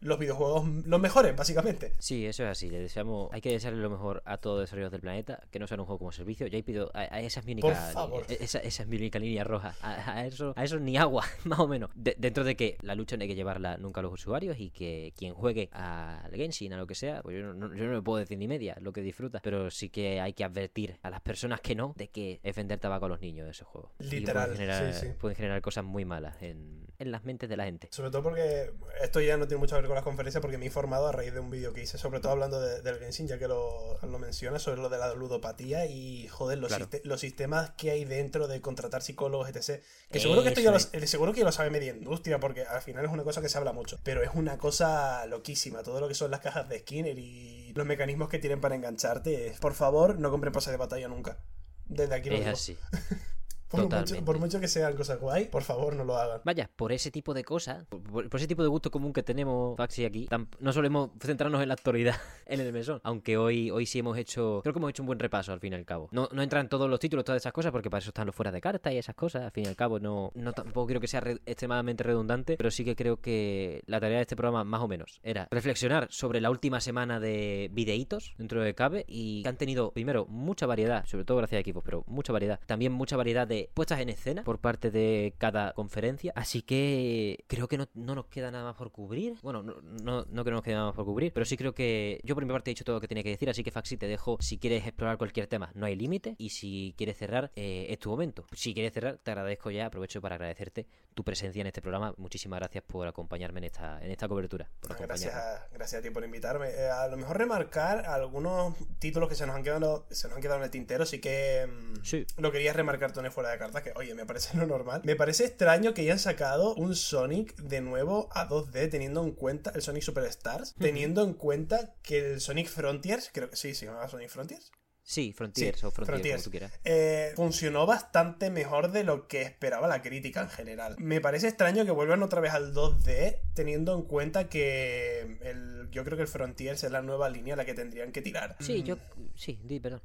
los videojuegos los mejores, básicamente. Sí, eso es así. Le deseamos, hay que desearle lo mejor a todos los desarrolladores del planeta, que no sean un juego como servicio. Ya pido a, a esa es mi única, Por favor. li- esa, esa es mi única línea roja. A, a eso, a eso ni agua, más o menos. De- dentro de que la lucha no hay que llevarla nunca a los usuarios y que quien juegue al Genshin, a lo que sea, pues yo no, yo no me puedo decir ni media lo que disfruta, pero sí que hay que advertir a las personas que no de que es vender tabaco a los niños de ese juego. Y Literal, pueden generar, sí, sí. pueden generar cosas muy malas en, en las mentes de la gente. Sobre todo porque esto ya no tiene mucho que ver con las conferencias porque me he informado a raíz de un vídeo que hice, sobre todo hablando de- del Genshin, ya que lo, lo menciona, sobre lo de la ludopatía y, joder, los, Claro. los sistemas que hay dentro de contratar psicólogos, etc. Que seguro que esto ya lo, Eso eh, seguro que lo sabe media industria porque al final es una cosa que se habla mucho, pero es una cosa loquísima, todo lo que son las cajas de Skinner y los mecanismos que tienen para engancharte. es, Por favor, no compren pases de batalla nunca. Desde aquí lo Es digo. así. Por mucho, totalmente. por mucho que sean cosas guay, por favor, no lo hagan. Vaya, por ese tipo de cosas, por, ese tipo de gusto común que tenemos Faxi aquí, no solemos centrarnos en la actualidad en el mesón. Aunque hoy, hoy sí hemos hecho, creo que hemos hecho un buen repaso al fin y al cabo. No, no entran todos los títulos, todas esas cosas, porque para eso están los fuera de carta y esas cosas. Al fin y al cabo, no, no tampoco creo que sea re- extremadamente redundante, pero sí que creo que la tarea de este programa, más o menos, era reflexionar sobre la última semana de videitos dentro de Cabe y que han tenido, primero, mucha variedad, sobre todo gracias a equipos, pero mucha variedad. También mucha variedad de puestas en escena por parte de cada conferencia. Así que creo que no, no nos queda nada más por cubrir. Bueno, no, no, no creo que nos quede nada más por cubrir, pero sí creo que yo por mi parte he dicho todo lo que tenía que decir. Así que Faxi, te dejo si quieres explorar cualquier tema, no hay límite. Y si quieres cerrar, eh, es tu momento. Si quieres cerrar, te agradezco ya. Aprovecho para agradecerte tu presencia en este programa. Muchísimas gracias por acompañarme en esta, en esta cobertura. Por Gracias a, gracias a ti por invitarme. Eh, a lo mejor remarcar algunos títulos que se nos han quedado, se nos han quedado en el tintero, sí que mm, Sí. lo quería remarcar Tony fuera de cartas, que oye, me parece lo normal. Me parece extraño que hayan sacado un Sonic de nuevo a 2D, teniendo en cuenta el Sonic Superstars, teniendo en cuenta que el Sonic Frontiers, creo que sí, se llamaba Sonic Frontiers. Sí, Frontiers o Frontiers, como tú quieras. Eh, funcionó bastante mejor de lo que esperaba la crítica en general. Me parece extraño que vuelvan otra vez al 2D, teniendo en cuenta que el, yo creo que el Frontiers es la nueva línea a la que tendrían que tirar. Sí, yo. Sí, di, perdón.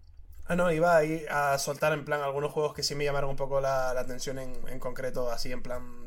Ah, no, iba a, ir a soltar en plan algunos juegos que sí me llamaron un poco la, atención en, en concreto, así en plan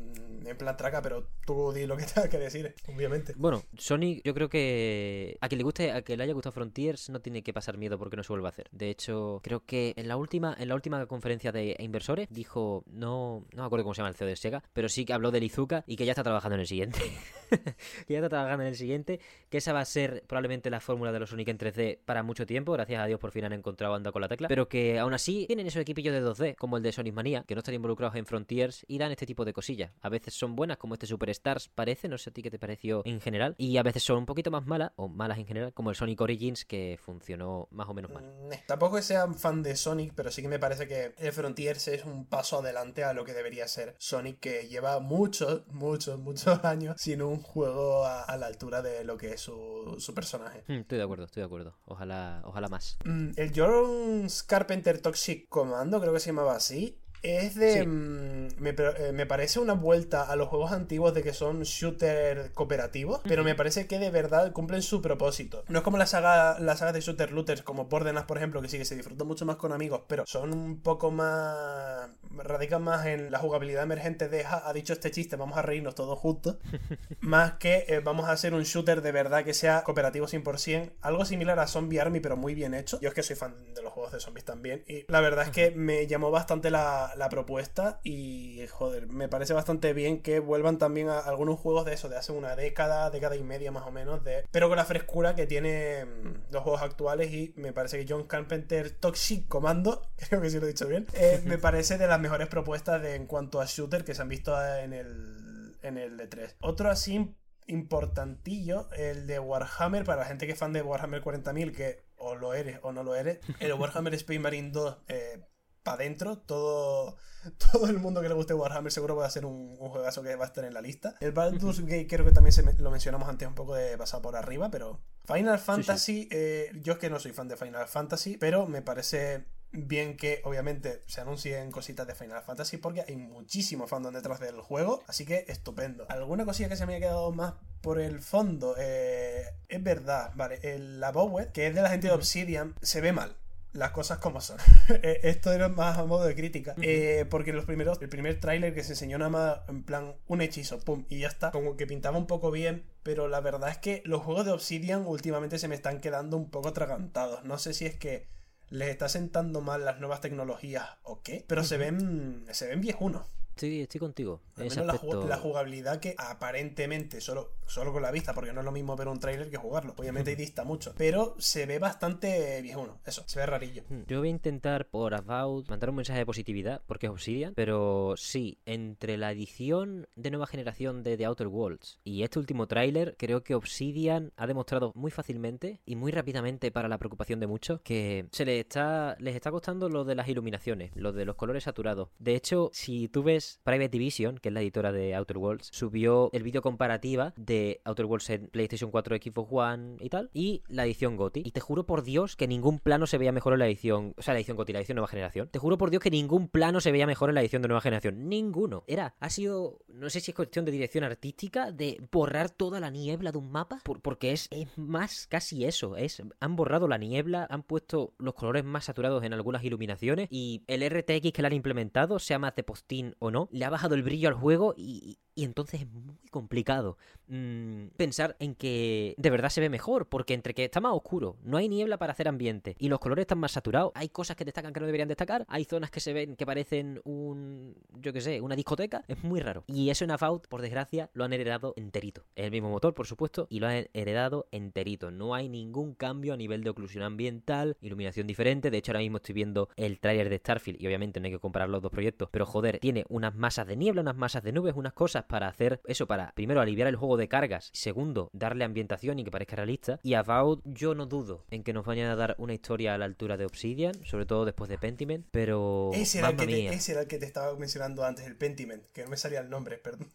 en plan traca, pero tú di lo que tengas que decir, obviamente. Bueno, Sonic, yo creo que a quien le guste, a que le haya gustado Frontiers, no tiene que pasar miedo porque no se vuelve a hacer. De hecho, creo que en la última, en la última conferencia de inversores dijo, no, no me acuerdo cómo se llama el CEO de Sega, pero sí que habló de Izuka y que ya está trabajando en el siguiente. que ya está trabajando en el siguiente, que esa va a ser probablemente la fórmula de los Sonic en 3D para mucho tiempo, gracias a Dios por fin han encontrado anda con la tecla, pero que aún así tienen esos equipillos de 2D, como el de Sonic Mania, que no están involucrados en Frontiers y dan este tipo de cosillas. A veces son buenas, como este Superstars parece, no sé a ti qué te pareció en general, y a veces son un poquito más malas, o malas en general, como el Sonic Origins, que funcionó más o menos mal. Mm, tampoco que sea fan de Sonic, pero sí que me parece que el Frontiers es un paso adelante a lo que debería ser Sonic, que lleva muchos, muchos, muchos años sin un juego a, la altura de lo que es su, su personaje. Mm, estoy de acuerdo, estoy de acuerdo. Ojalá, ojalá más. Mm, el Jones Carpenter Toxic Commando, creo que se llamaba así, es de. Mm, eh, me, parece una vuelta a los juegos antiguos de que son shooter cooperativos, pero me parece que de verdad cumplen su propósito. No es como la saga, la saga de shooter looters, como Borderlands, por ejemplo, que sí que se disfruta mucho más con amigos, pero son un poco más. radican más en la jugabilidad emergente de. ha dicho este chiste, vamos a reírnos todos juntos. más que eh, vamos a hacer un shooter de verdad que sea cooperativo 100%. Algo similar a Zombie Army, pero muy bien hecho. Yo es que soy fan de los juegos de zombies también. Y la verdad es que me llamó bastante la la, propuesta y joder, me parece bastante bien que vuelvan también a algunos juegos de eso, de hace una década, década y media más o menos, de, pero con la frescura que tienen los juegos actuales y me parece que John Carpenter Toxic Commando, creo que sí lo he dicho bien, eh, me parece de las mejores propuestas de, en cuanto a shooter que se han visto en el, en el E3. Otro así importantillo, el de Warhammer, para la gente que es fan de Warhammer 40.000, que o lo eres o no lo eres, el Warhammer Space Marine 2 eh, para adentro. Todo, todo el mundo que le guste Warhammer seguro va a ser un, un, juegazo que va a estar en la lista. El Baldur's Gate creo que también se lo mencionamos antes un poco de pasar por arriba, pero Final Fantasy, eh, yo es que no soy fan de Final Fantasy, pero me parece bien que obviamente se anuncien cositas de Final Fantasy porque hay muchísimo fandom detrás del juego, así que estupendo. ¿Alguna cosilla que se me haya quedado más por el fondo? Eh, es verdad, vale, el, la Bowed, que es de la gente de Obsidian, se ve mal las cosas como son. Eh, esto era más a modo de crítica. Eh, porque los primeros, el primer tráiler que se enseñó nada más en plan un hechizo, pum, y ya está. Como que pintaba un poco bien. Pero la verdad es que los juegos de Obsidian últimamente se me están quedando un poco atragantados. No sé si es que les está sentando mal las nuevas tecnologías o qué. Pero se ven. se ven viejunos. Estoy, estoy contigo. La, jugabilidad que aparentemente, solo, solo con la vista, porque no es lo mismo ver un trailer que jugarlo. Obviamente dista mucho. Pero se ve bastante viejuno. Eso, se ve rarillo. Hmm. Yo voy a intentar por About mandar un mensaje de positividad, porque es Obsidian. Pero sí, entre la edición de nueva generación de The Outer Worlds y este último tráiler, creo que Obsidian ha demostrado muy fácilmente y muy rápidamente para la preocupación de muchos que se les está, les está costando lo de las iluminaciones, lo de los colores saturados. De hecho, si tú ves Private Division, que la editora de Outer Worlds, subió el vídeo comparativa de Outer Worlds en PlayStation 4, Xbox One y tal, y la edición GOTI. Y te juro por Dios que ningún plano se veía mejor en la edición, o sea, la edición GOTI, la edición nueva generación. Te juro por Dios que ningún plano se veía mejor en la edición de nueva generación. Ninguno. Era, ha sido, no sé si es cuestión de dirección artística, de borrar toda la niebla de un mapa, porque es, es más casi eso. Es, han borrado la niebla, han puesto los colores más saturados en algunas iluminaciones y el RTX que le han implementado, sea más de postín o no, le ha bajado el brillo al juego y, entonces es muy complicado mm, pensar en que de verdad se ve mejor, porque entre que está más oscuro, no hay niebla para hacer ambiente y los colores están más saturados, hay cosas que destacan que no deberían destacar, hay zonas que se ven que parecen un, yo qué sé, una discoteca, es muy raro. Y eso en por desgracia, lo han heredado enterito. Es el mismo motor, por supuesto, y lo han heredado enterito. No hay ningún cambio a nivel de oclusión ambiental, iluminación diferente. De hecho, ahora mismo estoy viendo el tráiler de Starfield y obviamente no hay que comparar los dos proyectos, pero joder, tiene unas masas de niebla, unas masas de nubes, unas cosas para hacer eso, para primero aliviar el juego de cargas, segundo darle ambientación y que parezca realista. Y About yo no dudo en que nos vayan a dar una historia a la altura de Obsidian, sobre todo después de Pentiment, pero... Ese era, el que, te, ese era el que te estaba mencionando antes, el Pentiment, que no me salía el nombre, perdón.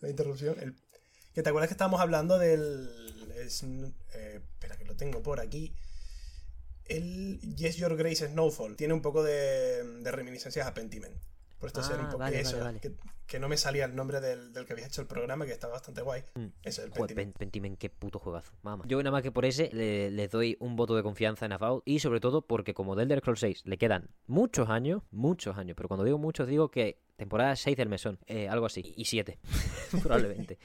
la interrupción. El... Que te acuerdas que estábamos hablando del... Es... Eh, espera que lo tengo por aquí. el Yes Your Grace Snowfall. Tiene un poco de, de reminiscencias a Pentiment. Por esto ser un Ah, poco vale, eso, vale, vale. Que, que no me salía el nombre del, del que había hecho el programa, que estaba bastante guay. Mm. Eso, el Joder, Pentiment. Pen- Pentiment, qué puto juegazo. Mamá. Yo nada más que por ese le, le doy un voto de confianza en Avowed y sobre todo porque como del Elder Scrolls 6 le quedan muchos años, muchos años, pero cuando digo muchos digo que temporada 6 del mesón, eh, algo así, y 7 probablemente.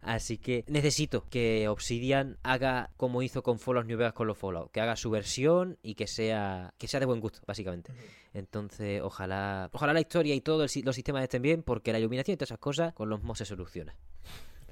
Así que necesito que Obsidian haga como hizo con Fallout New Vegas con los Fallout, que haga su versión y que sea que sea de buen gusto, básicamente. Entonces, ojalá, ojalá la historia y todos los sistemas estén bien, porque la iluminación y todas esas cosas con los mods se soluciona.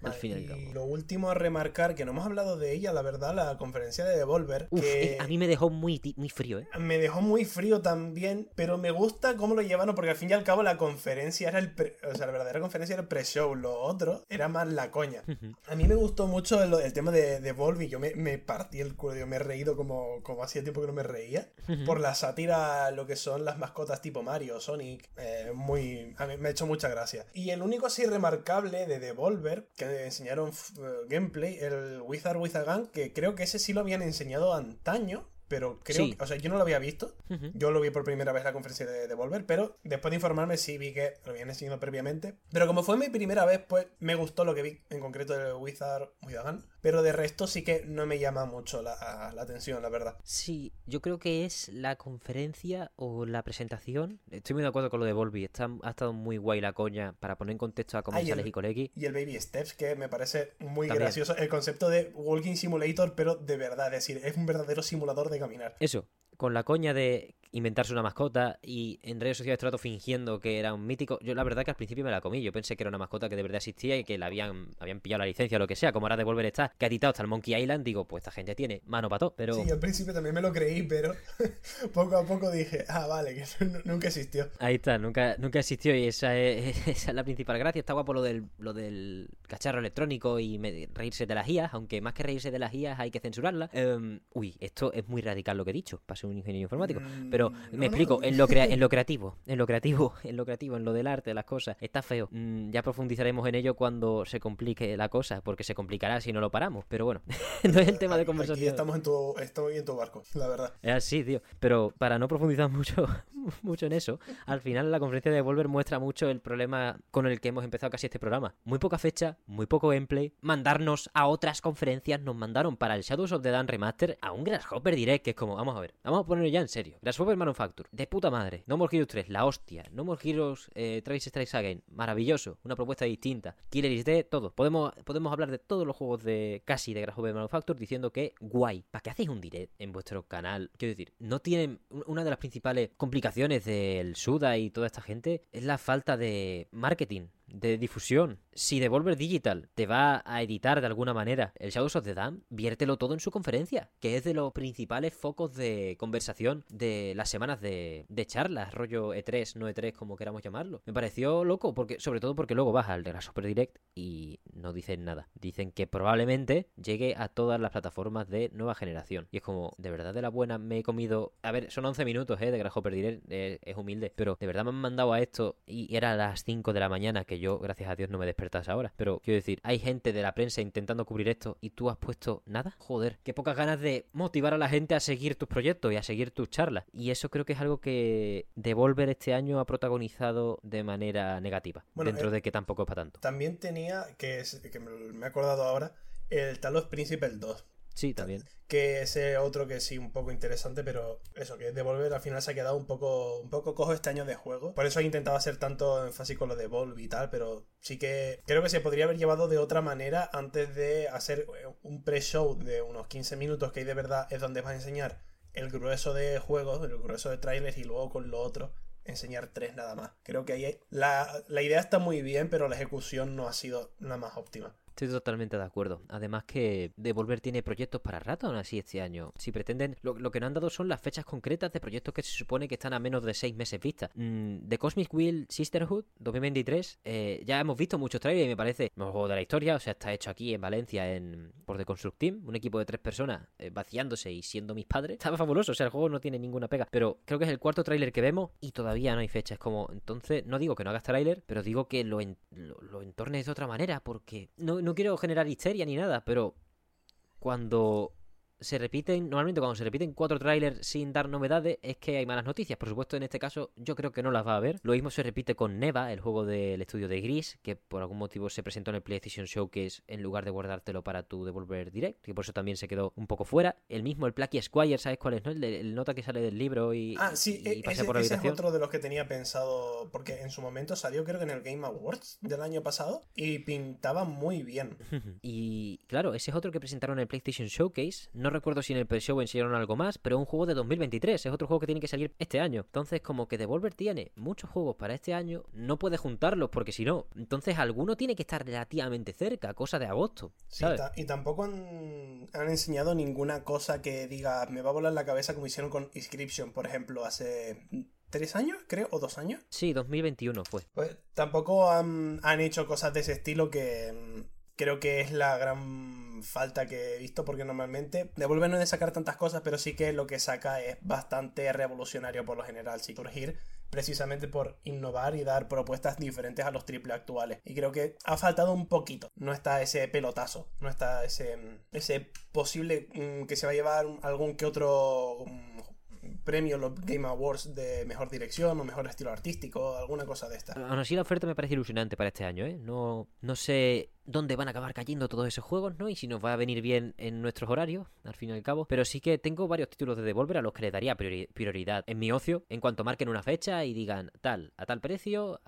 Al fin y al cabo. lo último a remarcar, que no hemos hablado de ella, la verdad, la conferencia de Devolver, Uf, que eh, a mí me dejó muy, muy frío, ¿eh? me dejó muy frío también, pero me gusta cómo lo llevaron, porque al fin y al cabo la conferencia era el pre- o sea, la verdadera conferencia era el pre-show, lo otro era más la coña. A mí me gustó mucho el, el tema de, de Volvi, yo me, me partí el culo, yo me he reído como, como hacía tiempo que no me reía, por la sátira a lo que son las mascotas tipo Mario, Sonic, eh, muy... A mí me ha hecho mucha gracia. Y el único así remarcable de Devolver, que enseñaron eh, gameplay, el Wizard with a Gun, que creo que ese sí lo habían enseñado antaño, pero creo Sí. que, o sea, yo no lo había visto. Yo lo vi por primera vez en la conferencia de Devolver, pero después de informarme sí vi que lo habían enseñado previamente. Pero como fue mi primera vez, pues me gustó lo que vi en concreto de Wizard Gun. Pero de resto sí que no me llama mucho la, la atención, la verdad. Sí, yo creo que es la conferencia o la presentación. Estoy muy de acuerdo con lo de. Está, ha estado muy guay la coña para poner en contexto a cómo Ay, sale el- Hikoleki. Y el Baby Steps, que me parece muy También. gracioso. El concepto de Walking Simulator, pero de verdad, es decir, es un verdadero simulador de caminar. Eso, con la coña de inventarse una mascota y en redes sociales trato fingiendo que era un mítico. Yo la verdad que al principio me la comí. Yo pensé que era una mascota que de verdad existía y que la habían, habían pillado la licencia o lo que sea. Como ahora de Volver está, que ha editado hasta el Monkey Island, digo, pues esta gente tiene mano para todo. Pero Sí, al principio también me lo creí, pero poco a poco dije, ah, vale, que nunca existió. Ahí está, nunca, nunca existió y esa es, esa es la principal gracia. Está guapo lo del, lo del cacharro electrónico y me- reírse de las IAs, aunque más que reírse de las IAs hay que censurarlas. Em, uy, esto es muy radical lo que he dicho, ser un ingeniero informático. Mm, Pero no, me no. explico, en lo, crea- en lo creativo, en lo creativo, en lo creativo, en lo del arte, las cosas, está feo. Mm, ya profundizaremos en ello cuando se complique la cosa, porque se complicará si no lo paramos. Pero bueno, no es el tema de Aquí conversación. estamos en tu, estoy en tu barco, la verdad. Es así, tío. Pero para no profundizar mucho, mucho en eso, al final la conferencia de Volver muestra mucho el problema con el que hemos empezado casi este programa. Muy poca fecha, muy poco gameplay. Mandarnos a otras conferencias, nos mandaron para el Shadows of the Dawn Remaster a un Grasshopper Direct, que es como, vamos a ver, vamos a ponerlo ya en serio. Grasshopper Manufacture, de puta madre. No More Heroes 3, la hostia. No More Heroes eh, Travis Strikes Again, maravilloso. Una propuesta distinta. Killer is Dead, todo. Podemos, podemos hablar de todos los juegos de casi de Grasshopper Manufacture diciendo que guay. ¿Para qué hacéis un direct en vuestro canal? Quiero decir, no tienen. Una de las principales complicaciones del Suda y toda esta gente es la falta de marketing. De difusión. Si Devolver Digital te va a editar de alguna manera el Shadows of the Dam, viértelo todo en su conferencia, que es de los principales focos de conversación de las semanas de, de charlas, rollo E3, no E3, como queramos llamarlo. Me pareció loco, porque sobre todo porque luego vas al de la Super Direct y no dicen nada. Dicen que probablemente llegue a todas las plataformas de nueva generación. Y es como, de verdad de la buena me he comido... A ver, son 11 minutos, ¿eh? De Grasshopper Direct, eh, es humilde, pero de verdad me han mandado a esto y era a las 5 de la mañana que yo, gracias a Dios, no me despertase ahora. Pero quiero decir, hay gente de la prensa intentando cubrir esto y tú has puesto nada. Joder, qué pocas ganas de motivar a la gente a seguir tus proyectos y a seguir tus charlas. Y eso creo que es algo que Devolver este año ha protagonizado de manera negativa. Bueno, dentro eh, de que tampoco es para tanto. También tenía, que, es- que me he acordado ahora, el Talos Principle 2. Sí, también. Que ese otro que sí, un poco interesante, pero eso, que Devolver al final se ha quedado un poco, un poco cojo este año de juego. Por eso he intentado hacer tanto énfasis con lo de Volve y tal, pero sí que creo que se podría haber llevado de otra manera antes de hacer eh, un pre-show de unos 15 minutos, que ahí de verdad es donde vas a enseñar el grueso de juegos, el grueso de trailers y luego con lo otro enseñar tres nada más. Creo que ahí hay- la, la idea está muy bien, pero la ejecución no ha sido la más óptima. Estoy totalmente de acuerdo. Además que Devolver tiene proyectos para rato aún así este año. Si pretenden, lo, lo que no han dado son las fechas concretas de proyectos que se supone que están a menos de seis meses vista. Mm, The Cosmic Wheel Sisterhood 2023, eh, ya hemos visto muchos trailers y me parece mejor juego de la historia. O sea, está hecho aquí en Valencia en, por The Construct Team, un equipo de tres personas eh, vaciándose y siendo mis padres. Estaba fabuloso, o sea, el juego no tiene ninguna pega. Pero creo que es el cuarto tráiler que vemos y todavía no hay fecha. Es como, entonces, no digo que no hagas tráiler, pero digo que lo, lo, lo entornes de otra manera porque no quiero generar histeria ni nada, pero cuando se repiten, normalmente cuando se repiten cuatro trailers sin dar novedades, es que hay malas noticias. Por supuesto, en este caso, yo creo que no las va a haber. Lo mismo se repite con Neva, el juego del estudio de Gris, que por algún motivo se presentó en el PlayStation Showcase en lugar de guardártelo para tu Devolver Direct, que por eso también se quedó un poco fuera. El mismo, el Plucky Squire, ¿sabes cuál es? No? El, nota que sale del libro y. Ah, sí, y, e, ese, por ese es otro de los que tenía pensado, porque en su momento salió, creo que en el Game Awards del año pasado, y pintaba muy bien. y claro, ese es otro que presentaron en el PlayStation Showcase. No recuerdo si en el pre-show enseñaron algo más, pero es un juego de 2023, es otro juego que tiene que salir este año. Entonces, como que Devolver tiene muchos juegos para este año, no puede juntarlos porque si no, entonces alguno tiene que estar relativamente cerca, cosa de agosto. y tampoco han, han, enseñado ninguna cosa que diga, me va a volar la cabeza como hicieron con Inscription, por ejemplo, hace tres años, creo, o dos años. Sí, 2021 fue. Pues tampoco han, han hecho cosas de ese estilo que creo que es la gran falta que he visto porque normalmente Devolver no de sacar tantas cosas, pero sí que lo que saca es bastante revolucionario por lo general, sin surgir precisamente por innovar y dar propuestas diferentes a los triple actuales. Y creo que ha faltado un poquito. No está ese pelotazo, no está ese, ese posible mm, que se va a llevar algún que otro mm, premio los Game Awards de mejor dirección o mejor estilo artístico, alguna cosa de esta. Aún así la oferta me parece ilusionante para este año, ¿eh? No, no sé dónde van a acabar cayendo todos esos juegos, ¿no? Y si nos va a venir bien en nuestros horarios, al fin y al cabo. Pero sí que tengo varios títulos de Devolver a los que le daría prioridad en mi ocio, en cuanto marquen una fecha y digan tal, a tal precio,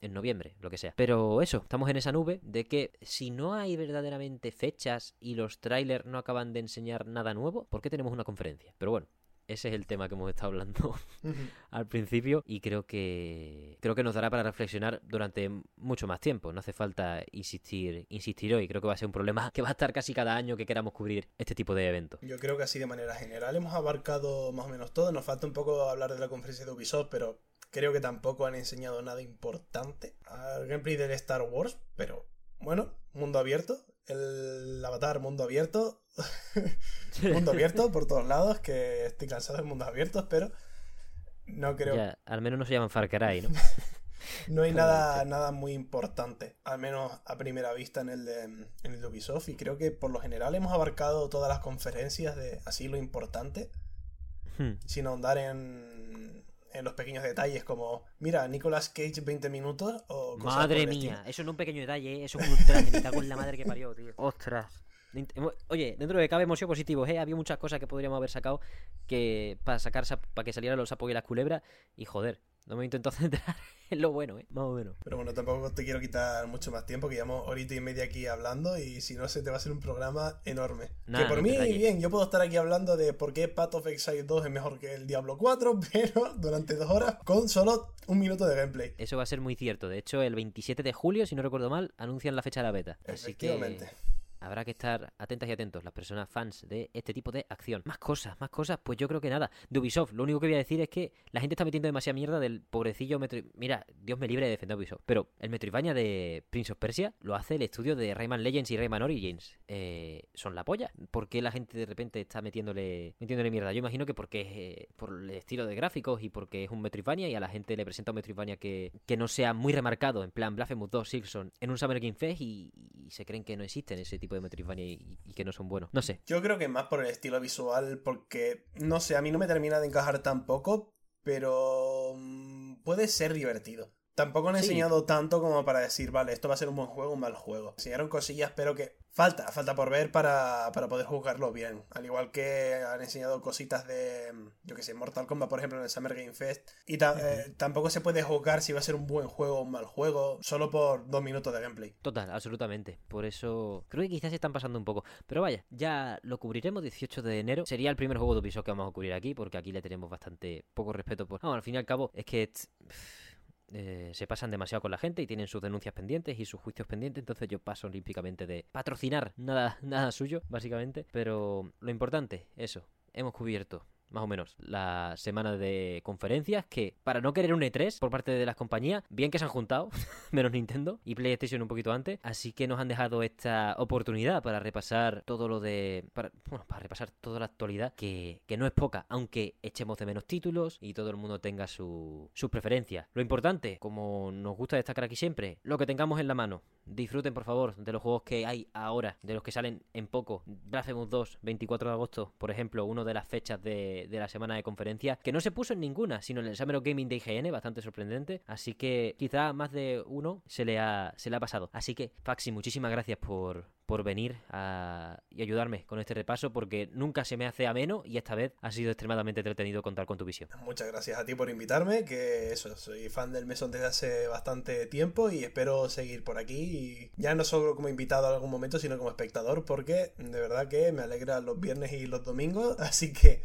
en noviembre, lo que sea. Pero eso, estamos en esa nube de que si no hay verdaderamente fechas y los trailers no acaban de enseñar nada nuevo, ¿por qué tenemos una conferencia? Pero bueno, ese es el tema que hemos estado hablando al principio y creo que creo que nos dará para reflexionar durante mucho más tiempo. No hace falta insistir, insistir hoy. Creo que va a ser un problema que va a estar casi cada año que queramos cubrir este tipo de eventos. Yo creo que así de manera general hemos abarcado más o menos todo. Nos falta un poco hablar de la conferencia de Ubisoft, pero creo que tampoco han enseñado nada importante al gameplay del Star Wars, pero bueno, mundo abierto, el avatar mundo abierto, mundo abierto por todos lados, que estoy cansado de mundos abiertos, pero no creo... Ya, al menos no se llaman Far Cry, ¿no? no hay nada, nada muy importante, al menos a primera vista en el, de, en el de Ubisoft, y creo que por lo general hemos abarcado todas las conferencias de así lo importante, hmm. sin ahondar en, en los pequeños detalles como, mira, Nicolas Cage 20 minutos o Madre mía, eso no es un pequeño detalle, ¿eh? eso es un ultra me con la madre que parió, tío. Ostras. Oye, dentro de cabe hemos sido positivos, ¿eh? Había muchas cosas que podríamos haber sacado que para sacar para que salieran los sapos y las culebras y joder, no me intento centrar en lo bueno, ¿eh? Más o menos. Pero bueno, tampoco te quiero quitar mucho más tiempo, que llevamos horita y media aquí hablando y si no se te va a hacer un programa enorme. que por mí, bien, yo puedo estar aquí hablando de por qué Path of Exile 2 es mejor que el Diablo 4, pero durante dos horas con solo un minuto de gameplay. Eso va a ser muy cierto. De hecho, el 27 de julio, si no recuerdo mal, anuncian la fecha de la beta. Efectivamente. Así que habrá que estar atentas y atentos las personas fans de este tipo de acción. Más cosas, más cosas, pues yo creo que nada. De Ubisoft, lo único que voy a decir es que la gente está metiendo demasiada mierda del pobrecillo Metro... Mira, Dios me libre de defender a Ubisoft. Pero el Metroidvania de Prince of Persia lo hace el estudio de Rayman Legends y Rayman Origins. Eh, son la polla. ¿Por qué la gente de repente está metiéndole, metiéndole mierda? Yo imagino que porque es eh, por el estilo de gráficos y porque es un Metroidvania y a la gente le presenta un Metroidvania que, que no sea muy remarcado, en plan Blasphemous 2, Silson, en un Summer Game Fest y, y se creen que no existen ese tipo de Metroidvania y, que no son buenos. No sé. Yo creo que más por el estilo visual, porque no sé, a mí no me termina de encajar tampoco, pero mm, puede ser divertido. Tampoco han enseñado tanto como para decir, vale, esto va a ser un buen juego o un mal juego. Enseñaron cosillas, pero que falta, falta por ver para, poder jugarlo bien. Al igual que han enseñado cositas de, yo que sé, Mortal Kombat, por ejemplo, en el Summer Game Fest. Y eh, tampoco se puede jugar si va a ser un buen juego o un mal juego, solo por dos minutos de gameplay. Total, absolutamente. Por eso creo que quizás se están pasando un poco. Pero vaya, ya lo cubriremos 18 de enero. Sería el primer juego de Ubisoft que vamos a cubrir aquí, porque aquí le tenemos bastante poco respeto por... No, al fin y al cabo, es que... Eh, se pasan demasiado con la gente y tienen sus denuncias pendientes y sus juicios pendientes, entonces yo paso olímpicamente de patrocinar nada, nada suyo, básicamente. Pero lo importante, eso, hemos cubierto más o menos, la semana de conferencias que, para no querer un E3 por parte de las compañías, bien que se han juntado, menos Nintendo y PlayStation un poquito antes, así que nos han dejado esta oportunidad para repasar todo lo de... Para, bueno, para repasar toda la actualidad, que, que no es poca, aunque echemos de menos títulos y todo el mundo tenga su, sus preferencias. Lo importante, como nos gusta destacar aquí siempre, lo que tengamos en la mano disfruten por favor de los juegos que hay ahora, de los que salen en poco. Blasphemous 2, 24 de agosto, por ejemplo, uno de las fechas de, de la semana de conferencia, que no se puso en ninguna, sino en el Summer Gaming de IGN, bastante sorprendente. Así que quizá más de uno se le ha, se le ha pasado. Así que, Faxi, muchísimas gracias por, por venir y ayudarme con este repaso porque nunca se me hace ameno y esta vez ha sido extremadamente entretenido contar con tu visión. Muchas gracias a ti por invitarme, que soy fan del mesón desde hace bastante tiempo y espero seguir por aquí ya no solo como invitado en algún momento, sino como espectador porque de verdad que me alegra los viernes y los domingos, así que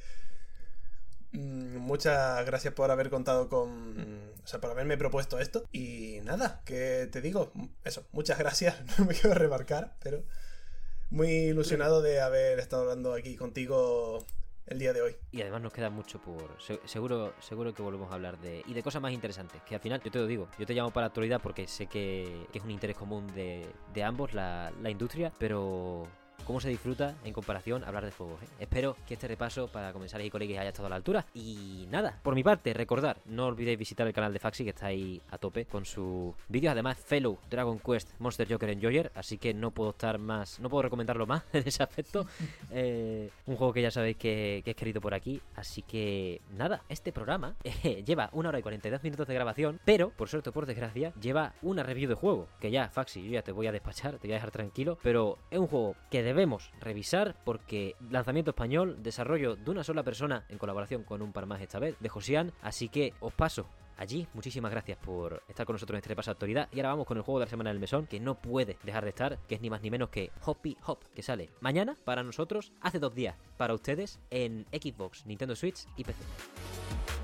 muchas gracias por haber contado con. O sea, por haberme propuesto esto. Y nada, que te digo, eso, muchas gracias. No me quiero remarcar, pero muy ilusionado de haber estado hablando aquí contigo el día de hoy. Y además nos queda mucho por. se- Seguro, seguro que volvemos a hablar de. Y de cosas más interesantes. Que al final, yo te lo digo, yo te llamo para la actualidad porque sé que, que es un interés común de, de ambos, la, la industria, pero. ¿Cómo se disfruta en comparación a hablar de juegos? eh? Espero que este repaso para comensales y colegas haya estado a la altura. Y nada, por mi parte, recordar, no olvidéis visitar el canal de Faxi que está ahí a tope con sus vídeos. Además, Fellow Dragon Quest Monster Joker Enjoyer, así que no puedo estar más, no puedo recomendarlo más en ese aspecto. Eh, un juego que ya sabéis que, que es querido por aquí. Así que nada, este programa eh, lleva una hora y 42 minutos de grabación, pero por suerte o por desgracia, lleva una review de juego. Que ya, Faxi, yo ya te voy a despachar, te voy a dejar tranquilo. Pero es un juego que debemos revisar porque lanzamiento español, desarrollo de una sola persona en colaboración con un par más esta vez, de Josian. Así que os paso allí. Muchísimas gracias por estar con nosotros en este repaso de actualidad. Y ahora vamos con el juego de la semana del mesón, que no puede dejar de estar, que es ni más ni menos que Hoppy Hop, que sale mañana para nosotros, hace dos días para ustedes en Xbox, Nintendo Switch y PC.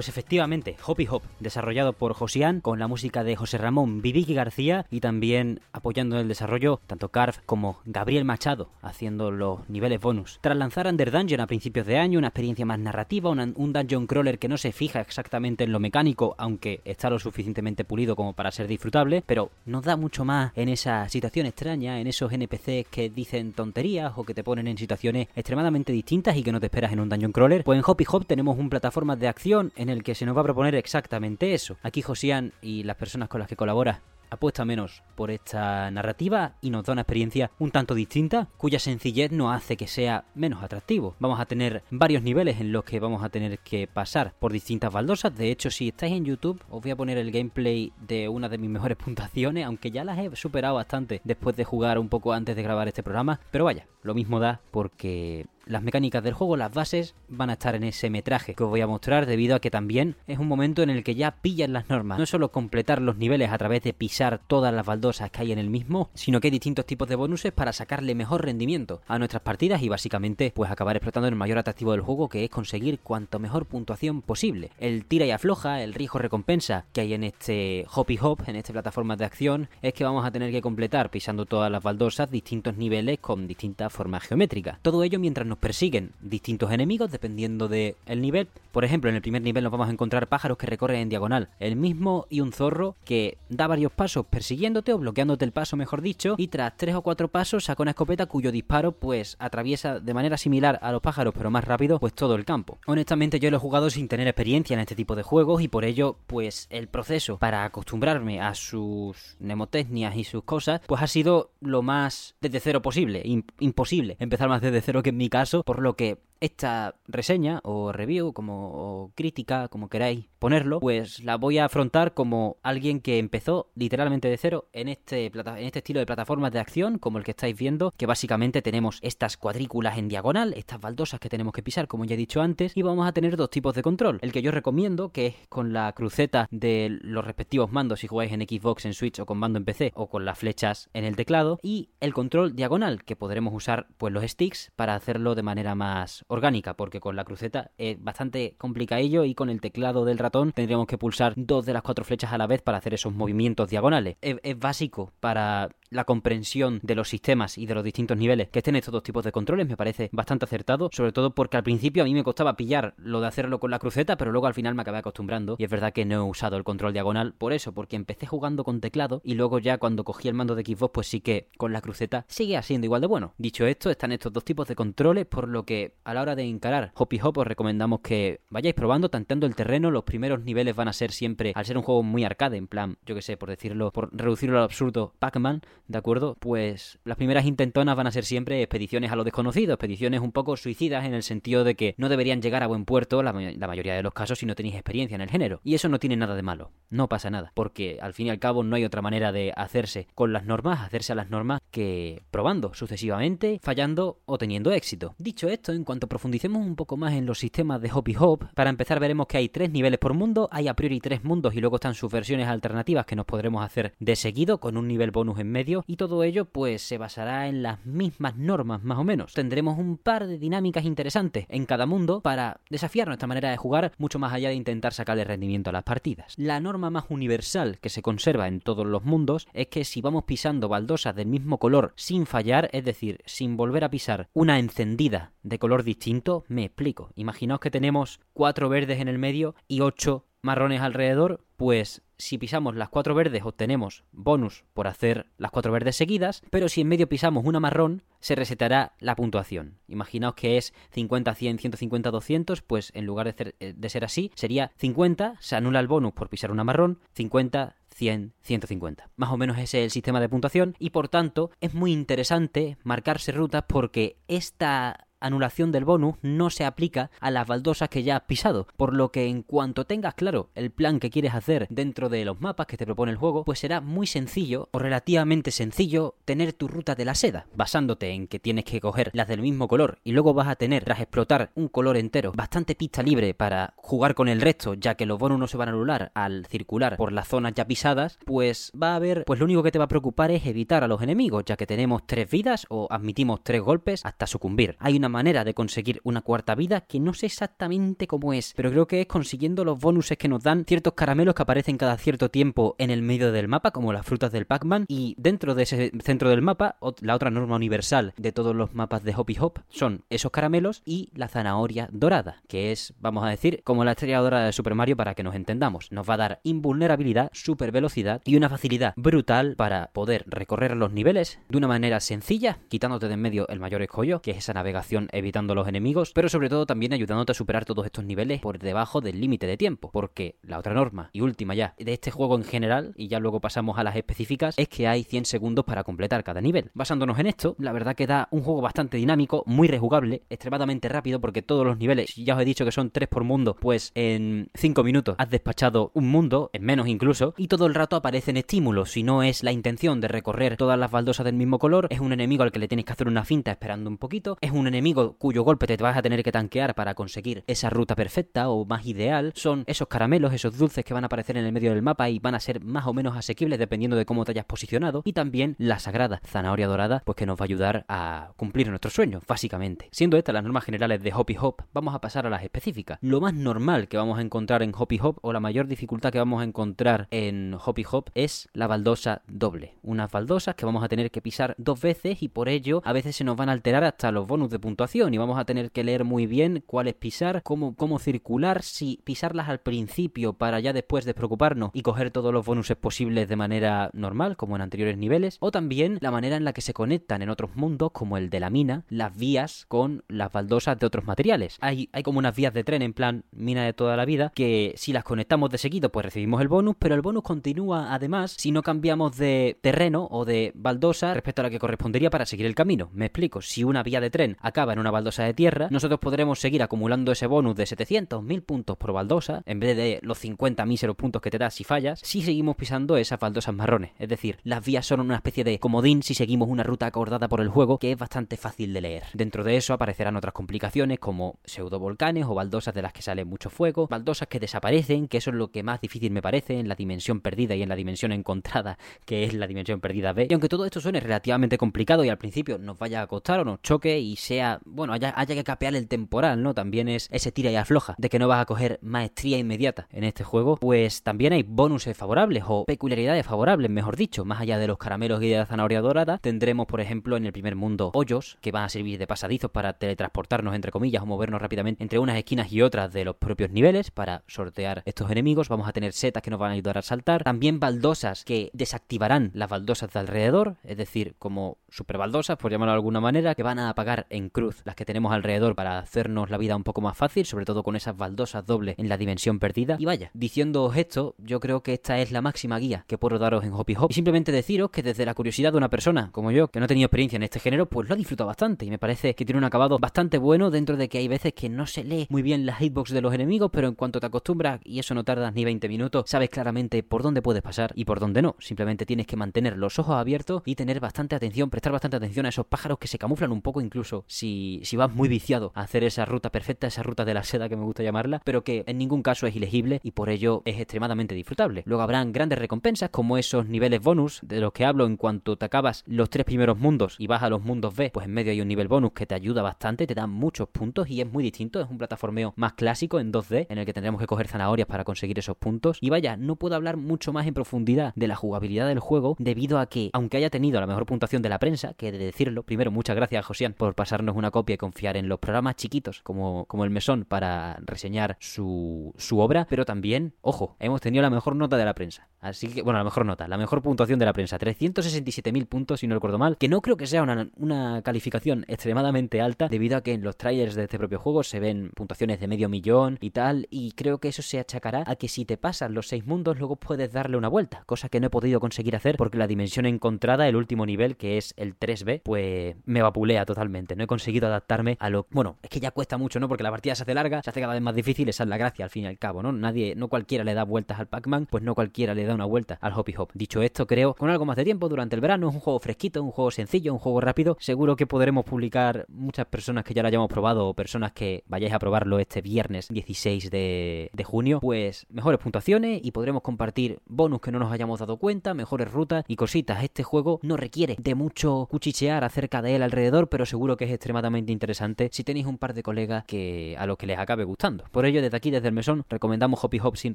Pues efectivamente, Hoppy Hop, desarrollado por Josian, con la música de José Ramón Viviqui García y también apoyando en el desarrollo tanto Carv como Gabriel Machado, haciendo los niveles bonus. Tras lanzar Under Dungeon a principios de año, una experiencia más narrativa, un dungeon crawler que no se fija exactamente en lo mecánico, aunque está lo suficientemente pulido como para ser disfrutable, pero nos da mucho más en esa situación extraña, en esos NPCs que dicen tonterías o que te ponen en situaciones extremadamente distintas y que no te esperas en un dungeon crawler. Pues en Hoppy Hop tenemos un plataforma de acción el que se nos va a proponer exactamente eso. Aquí Josian y las personas con las que colabora apuesta menos por esta narrativa y nos da una experiencia un tanto distinta, cuya sencillez no hace que sea menos atractivo. Vamos a tener varios niveles en los que vamos a tener que pasar por distintas baldosas. De hecho, si estáis en YouTube, os voy a poner el gameplay de una de mis mejores puntuaciones, aunque ya las he superado bastante después de jugar un poco antes de grabar este programa. Pero vaya, lo mismo da porque las mecánicas del juego, las bases, van a estar en ese metraje que os voy a mostrar debido a que también es un momento en el que ya pillan las normas. No es solo completar los niveles a través de pisar todas las baldosas que hay en el mismo, sino que hay distintos tipos de bonuses para sacarle mejor rendimiento a nuestras partidas y básicamente pues acabar explotando el mayor atractivo del juego que es conseguir cuanto mejor puntuación posible. El tira y afloja, el rijo recompensa que hay en este Hoppy Hop, en esta plataforma de acción, es que vamos a tener que completar pisando todas las baldosas distintos niveles con distintas formas geométricas. Todo ello mientras nos persiguen distintos enemigos dependiendo del nivel. Por ejemplo, en el primer nivel nos vamos a encontrar pájaros que recorren en diagonal, el mismo y un zorro que da varios pasos persiguiéndote o bloqueándote el paso, mejor dicho, y tras tres o cuatro pasos saca una escopeta cuyo disparo pues atraviesa de manera similar a los pájaros pero más rápido pues todo el campo. Honestamente yo lo he jugado sin tener experiencia en este tipo de juegos y por ello pues el proceso para acostumbrarme a sus mnemotecnias y sus cosas pues ha sido lo más desde cero posible, im- imposible empezar más desde cero que en mi caso, por lo que esta reseña o review como o crítica como queráis ponerlo pues la voy a afrontar como alguien que empezó literalmente de cero en este en este estilo de plataformas de acción como el que estáis viendo que básicamente tenemos estas cuadrículas en diagonal estas baldosas que tenemos que pisar como ya he dicho antes y vamos a tener dos tipos de control. El que yo recomiendo que es con la cruceta de los respectivos mandos si jugáis en Xbox en Switch o con mando en PC o con las flechas en el teclado y el control diagonal que podremos usar pues los sticks para hacerlo de manera más orgánica, porque con la cruceta es bastante complicadillo y con el teclado del ratón tendríamos que pulsar dos de las cuatro flechas a la vez para hacer esos movimientos diagonales. Es, básico para la comprensión de los sistemas y de los distintos niveles que estén estos dos tipos de controles me parece bastante acertado, sobre todo porque al principio a mí me costaba pillar lo de hacerlo con la cruceta, pero luego al final me acabé acostumbrando y es verdad que no he usado el control diagonal por eso, porque empecé jugando con teclado y luego ya cuando cogí el mando de Xbox pues sí que con la cruceta sigue siendo igual de bueno. Dicho esto, están estos dos tipos de controles, por lo que a la hora de encarar Hoppy Hop os recomendamos que vayáis probando, tanteando el terreno, los primeros niveles van a ser siempre, al ser un juego muy arcade, en plan, yo que sé, por decirlo, por reducirlo al absurdo, Pac-Man, ¿de acuerdo? Pues las primeras intentonas van a ser siempre expediciones a lo desconocido, expediciones un poco suicidas en el sentido de que no deberían llegar a buen puerto la, la mayoría de los casos si no tenéis experiencia en el género. Y eso no tiene nada de malo, no pasa nada, porque al fin y al cabo no hay otra manera de hacerse con las normas, hacerse a las normas que probando sucesivamente, fallando o teniendo éxito. Dicho esto, en cuanto profundicemos un poco más en los sistemas de Hoppy Hop, para empezar veremos que hay tres niveles por mundo, hay a priori tres mundos y luego están sus versiones alternativas que nos podremos hacer de seguido con un nivel bonus en medio y todo ello pues se basará en las mismas normas más o menos. Tendremos un par de dinámicas interesantes en cada mundo para desafiar nuestra manera de jugar mucho más allá de intentar sacarle rendimiento a las partidas. La norma más universal que se conserva en todos los mundos es que si vamos pisando baldosas del mismo color sin fallar, es decir, sin volver a pisar una encendida de color distinto, me explico. Imaginaos que tenemos cuatro verdes en el medio y ocho marrones alrededor, pues si pisamos las cuatro verdes obtenemos bonus por hacer las cuatro verdes seguidas, pero si en medio pisamos una marrón se resetará la puntuación. Imaginaos que es 50, 100, 150, 200, pues en lugar de ser, eh, de ser así sería 50, se anula el bonus por pisar una marrón, 50, 100, 150. Más o menos ese es el sistema de puntuación y por tanto es muy interesante marcarse rutas porque esta anulación del bonus no se aplica a las baldosas que ya has pisado, por lo que en cuanto tengas claro el plan que quieres hacer dentro de los mapas que te propone el juego, pues será muy sencillo o relativamente sencillo tener tu ruta de la seda, basándote en que tienes que coger las del mismo color y luego vas a tener, tras explotar un color entero, bastante pista libre para jugar con el resto, ya que los bonus no se van a anular al circular por las zonas ya pisadas, pues va a haber, pues lo único que te va a preocupar es evitar a los enemigos, ya que tenemos tres vidas o admitimos tres golpes hasta sucumbir. Hay una manera de conseguir una cuarta vida que no sé exactamente cómo es, pero creo que es consiguiendo los bonuses que nos dan ciertos caramelos que aparecen cada cierto tiempo en el medio del mapa, como las frutas del Pac-Man, y dentro de ese centro del mapa, la otra norma universal de todos los mapas de Hoppy Hop son esos caramelos y la zanahoria dorada, que es, vamos a decir, como la estrella dorada de Super Mario para que nos entendamos. Nos va a dar invulnerabilidad, super velocidad y una facilidad brutal para poder recorrer los niveles de una manera sencilla, quitándote de en medio el mayor escollo, que es esa navegación evitando los enemigos, pero sobre todo también ayudándote a superar todos estos niveles por debajo del límite de tiempo, porque la otra norma y última ya de este juego en general, y ya luego pasamos a las específicas, es que hay 100 segundos para completar cada nivel. Basándonos en esto, la verdad que da un juego bastante dinámico, muy rejugable, extremadamente rápido, porque todos los niveles, ya os he dicho que son 3 por mundo, pues en 5 minutos has despachado un mundo, en menos incluso, y todo el rato aparecen estímulos, si no es la intención de recorrer todas las baldosas del mismo color, es un enemigo al que le tienes que hacer una finta esperando un poquito, es un enemigo cuyo golpe te vas a tener que tanquear para conseguir esa ruta perfecta o más ideal, son esos caramelos, esos dulces que van a aparecer en el medio del mapa y van a ser más o menos asequibles dependiendo de cómo te hayas posicionado, y también la sagrada zanahoria dorada, pues que nos va a ayudar a cumplir nuestros sueños, básicamente. Siendo estas las normas generales de Hoppy Hop, vamos a pasar a las específicas. Lo más normal que vamos a encontrar en Hoppy Hop o la mayor dificultad que vamos a encontrar en Hoppy Hop es la baldosa doble. Unas baldosas que vamos a tener que pisar dos veces y por ello a veces se nos van a alterar hasta los bonus de puntuación y vamos a tener que leer muy bien cuál es pisar, cómo, cómo circular, si pisarlas al principio para ya después despreocuparnos y coger todos los bonuses posibles de manera normal, como en anteriores niveles, o también la manera en la que se conectan en otros mundos, como el de la mina, las vías con las baldosas de otros materiales. Hay, hay como unas vías de tren en plan mina de toda la vida, que si las conectamos de seguido, pues recibimos el bonus, pero el bonus continúa además si no cambiamos de terreno o de baldosa respecto a la que correspondería para seguir el camino. Me explico, si una vía de tren acaba en una baldosa de tierra, nosotros podremos seguir acumulando ese bonus de 700, 1000 puntos por baldosa, en vez de los 50 míseros puntos que te das si fallas, si seguimos pisando esas baldosas marrones. Es decir, las vías son una especie de comodín si seguimos una ruta acordada por el juego que es bastante fácil de leer. Dentro de eso aparecerán otras complicaciones como pseudovolcanes o baldosas de las que sale mucho fuego, baldosas que desaparecen, que eso es lo que más difícil me parece en la dimensión perdida y en la dimensión encontrada, que es la dimensión perdida B. Y aunque todo esto suene relativamente complicado y al principio nos vaya a costar o nos choque y sea bueno, haya, haya que capear el temporal, ¿no? También es ese tira y afloja de que no vas a coger maestría inmediata en este juego, pues también hay bonuses favorables o peculiaridades favorables, mejor dicho, más allá de los caramelos y de la zanahoria dorada, tendremos, por ejemplo, en el primer mundo hoyos que van a servir de pasadizos para teletransportarnos entre comillas o movernos rápidamente entre unas esquinas y otras de los propios niveles para sortear estos enemigos. Vamos a tener setas que nos van a ayudar a saltar, también baldosas que desactivarán las baldosas de alrededor, es decir, como super baldosas, por llamarlo de alguna manera, que van a apagar en cruz las que tenemos alrededor para hacernos la vida un poco más fácil, sobre todo con esas baldosas dobles en la dimensión perdida. Y vaya, diciéndoos esto, yo creo que esta es la máxima guía que puedo daros en Hoppy Hop. Y simplemente deciros que desde la curiosidad de una persona como yo, que no ha tenido experiencia en este género, pues lo ha disfrutado bastante. Y me parece que tiene un acabado bastante bueno dentro de que hay veces que no se lee muy bien la hitbox de los enemigos, pero en cuanto te acostumbras, y eso no tardas ni 20 minutos, sabes claramente por dónde puedes pasar y por dónde no. Simplemente tienes que mantener los ojos abiertos y tener bastante atención, prestar bastante atención a esos pájaros que se camuflan un poco incluso si, si vas muy viciado a hacer esa ruta perfecta, esa ruta de la seda que me gusta llamarla, pero que en ningún caso es ilegible y por ello es extremadamente disfrutable. Luego habrán grandes recompensas como esos niveles bonus de los que hablo en cuanto te acabas los tres primeros mundos y vas a los mundos B, pues en medio hay un nivel bonus que te ayuda bastante, te da muchos puntos y es muy distinto, es un plataformeo más clásico en 2D en el que tendremos que coger zanahorias para conseguir esos puntos. Y vaya, no puedo hablar mucho más en profundidad de la jugabilidad del juego debido a que, aunque haya tenido la mejor puntuación de la prensa, que he de decirlo, primero muchas gracias a Josian por pasarnos una copia y confiar en los programas chiquitos como, como el Mesón para reseñar su, su obra, pero también, ojo, hemos tenido la mejor nota de la prensa. Así que, bueno, la mejor nota, la mejor puntuación de la prensa, 367.000 puntos si no recuerdo mal, que no creo que sea una, una calificación extremadamente alta debido a que en los trailers de este propio juego se ven puntuaciones de medio millón y tal, y creo que eso se achacará a que si te pasas los seis mundos luego puedes darle una vuelta, cosa que no he podido conseguir hacer porque la dimensión encontrada, el último nivel que es el 3B, pues me vapulea totalmente, no he conseguido adaptarme a lo... Bueno, es que ya cuesta mucho, ¿no? Porque la partida se hace larga, se hace cada vez más difícil, esa es la gracia al fin y al cabo, ¿no? Nadie, no cualquiera le da vueltas al Pac-Man, pues no cualquiera le da una vuelta al Hoppy Hop. Dicho esto, creo, con algo más de tiempo durante el verano, es un juego fresquito, un juego sencillo, un juego rápido, seguro que podremos publicar muchas personas que ya lo hayamos probado o personas que vayáis a probarlo este viernes 16 de, de junio, pues mejores puntuaciones y podremos compartir bonus que no nos hayamos dado cuenta, mejores rutas y cositas. Este juego no requiere de mucho cuchichear acerca de él alrededor, pero seguro que es extremadamente interesante si tenéis un par de colegas que a los que les acabe gustando. Por ello, desde aquí, desde el mesón, recomendamos Hoppy Hop sin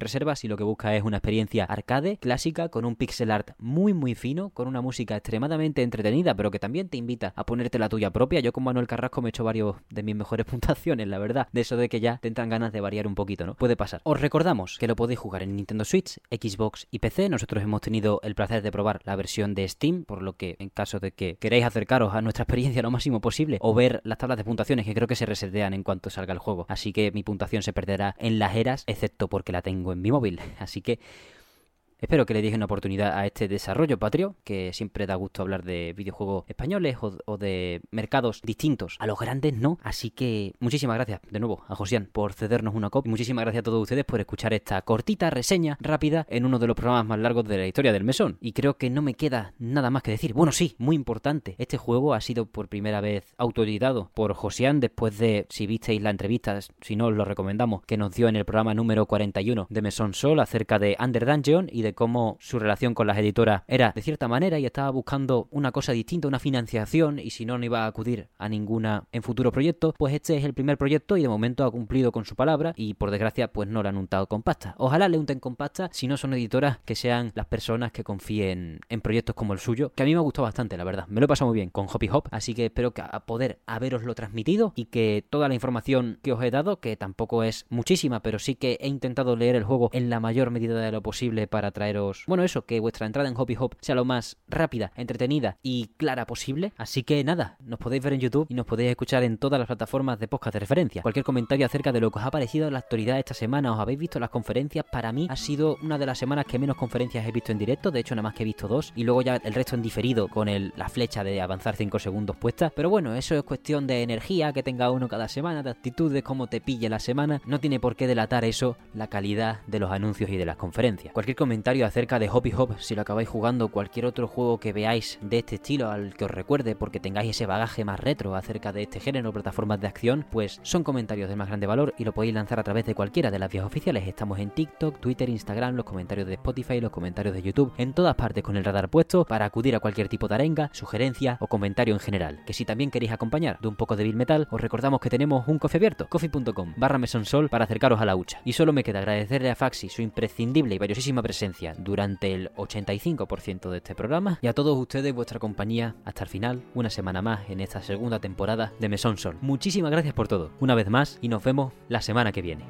reservas si lo que busca es una experiencia arcade, clásica, con un pixel art muy muy fino, con una música extremadamente entretenida, pero que también te invita a ponerte la tuya propia. Yo con Manuel Carrasco me he hecho varios de mis mejores puntuaciones, la verdad. De eso de que ya te entran ganas de variar un poquito, ¿no? Puede pasar. Os recordamos que lo podéis jugar en Nintendo Switch, Xbox y PC. Nosotros hemos tenido el placer de probar la versión de Steam, por lo que en caso de que queráis acercaros a nuestra experiencia lo máximo posible o ver las tablas de puntuaciones que creo que se resetean en cuanto salga el juego. Así que mi puntuación se perderá en las eras, excepto porque la tengo en mi móvil. Así que Espero que le deis una oportunidad a este desarrollo patrio, que siempre da gusto hablar de videojuegos españoles o, de mercados distintos a los grandes, ¿no? Así que muchísimas gracias de nuevo a Josian por cedernos una copia. Muchísimas gracias a todos ustedes por escuchar esta cortita reseña rápida en uno de los programas más largos de la historia del mesón. Y creo que no me queda nada más que decir. Bueno, sí, muy importante. Este juego ha sido por primera vez autoeditado por Josian después de, si visteis la entrevista, si no os lo recomendamos, que nos dio en el programa número 41 de Mesón Sol acerca de Under Dungeon y de cómo su relación con las editoras era de cierta manera y estaba buscando una cosa distinta, una financiación, y si no, no iba a acudir a ninguna en futuro proyecto, pues este es el primer proyecto y de momento ha cumplido con su palabra y por desgracia pues no le han untado con pasta. Ojalá le unten con pasta si no son editoras que sean las personas que confíen en proyectos como el suyo, que a mí me ha gustado bastante, la verdad. Me lo he pasado muy bien con Hoppy Hop, así que espero que a poder haberoslo transmitido y que toda la información que os he dado, que tampoco es muchísima, pero sí que he intentado leer el juego en la mayor medida de lo posible para traeros, bueno, eso, que vuestra entrada en Hoppy Hop sea lo más rápida, entretenida y clara posible. Así que nada, nos podéis ver en YouTube y nos podéis escuchar en todas las plataformas de podcast de referencia. Cualquier comentario acerca de lo que os ha parecido la actualidad esta semana, os habéis visto las conferencias, para mí ha sido una de las semanas que menos conferencias he visto en directo, de hecho nada más que he visto dos, y luego ya el resto en diferido con el, la flecha de avanzar 5 segundos puesta. Pero bueno, eso es cuestión de energía que tenga uno cada semana, de actitud, de cómo te pille la semana. No tiene por qué delatar eso la calidad de los anuncios y de las conferencias. Cualquier comentario comentarios acerca de Hoppy Hop, si lo acabáis jugando, cualquier otro juego que veáis de este estilo al que os recuerde, porque tengáis ese bagaje más retro acerca de este género, plataformas de acción, pues son comentarios de más grande valor y lo podéis lanzar a través de cualquiera de las vías oficiales. Estamos en TikTok, Twitter, Instagram, los comentarios de Spotify, los comentarios de YouTube, en todas partes con el radar puesto para acudir a cualquier tipo de arenga, sugerencia o comentario en general. Que si también queréis acompañar de un poco de Bill Metal, os recordamos que tenemos un coffee abierto, coffee.com barra mesonsol para acercaros a la hucha. Y solo me queda agradecerle a Faxi su imprescindible y valiosísima presencia durante el 85% de este programa y a todos ustedes vuestra compañía hasta el final, una semana más en esta segunda temporada de Mesón Sol. Muchísimas gracias por todo, una vez más, y nos vemos la semana que viene.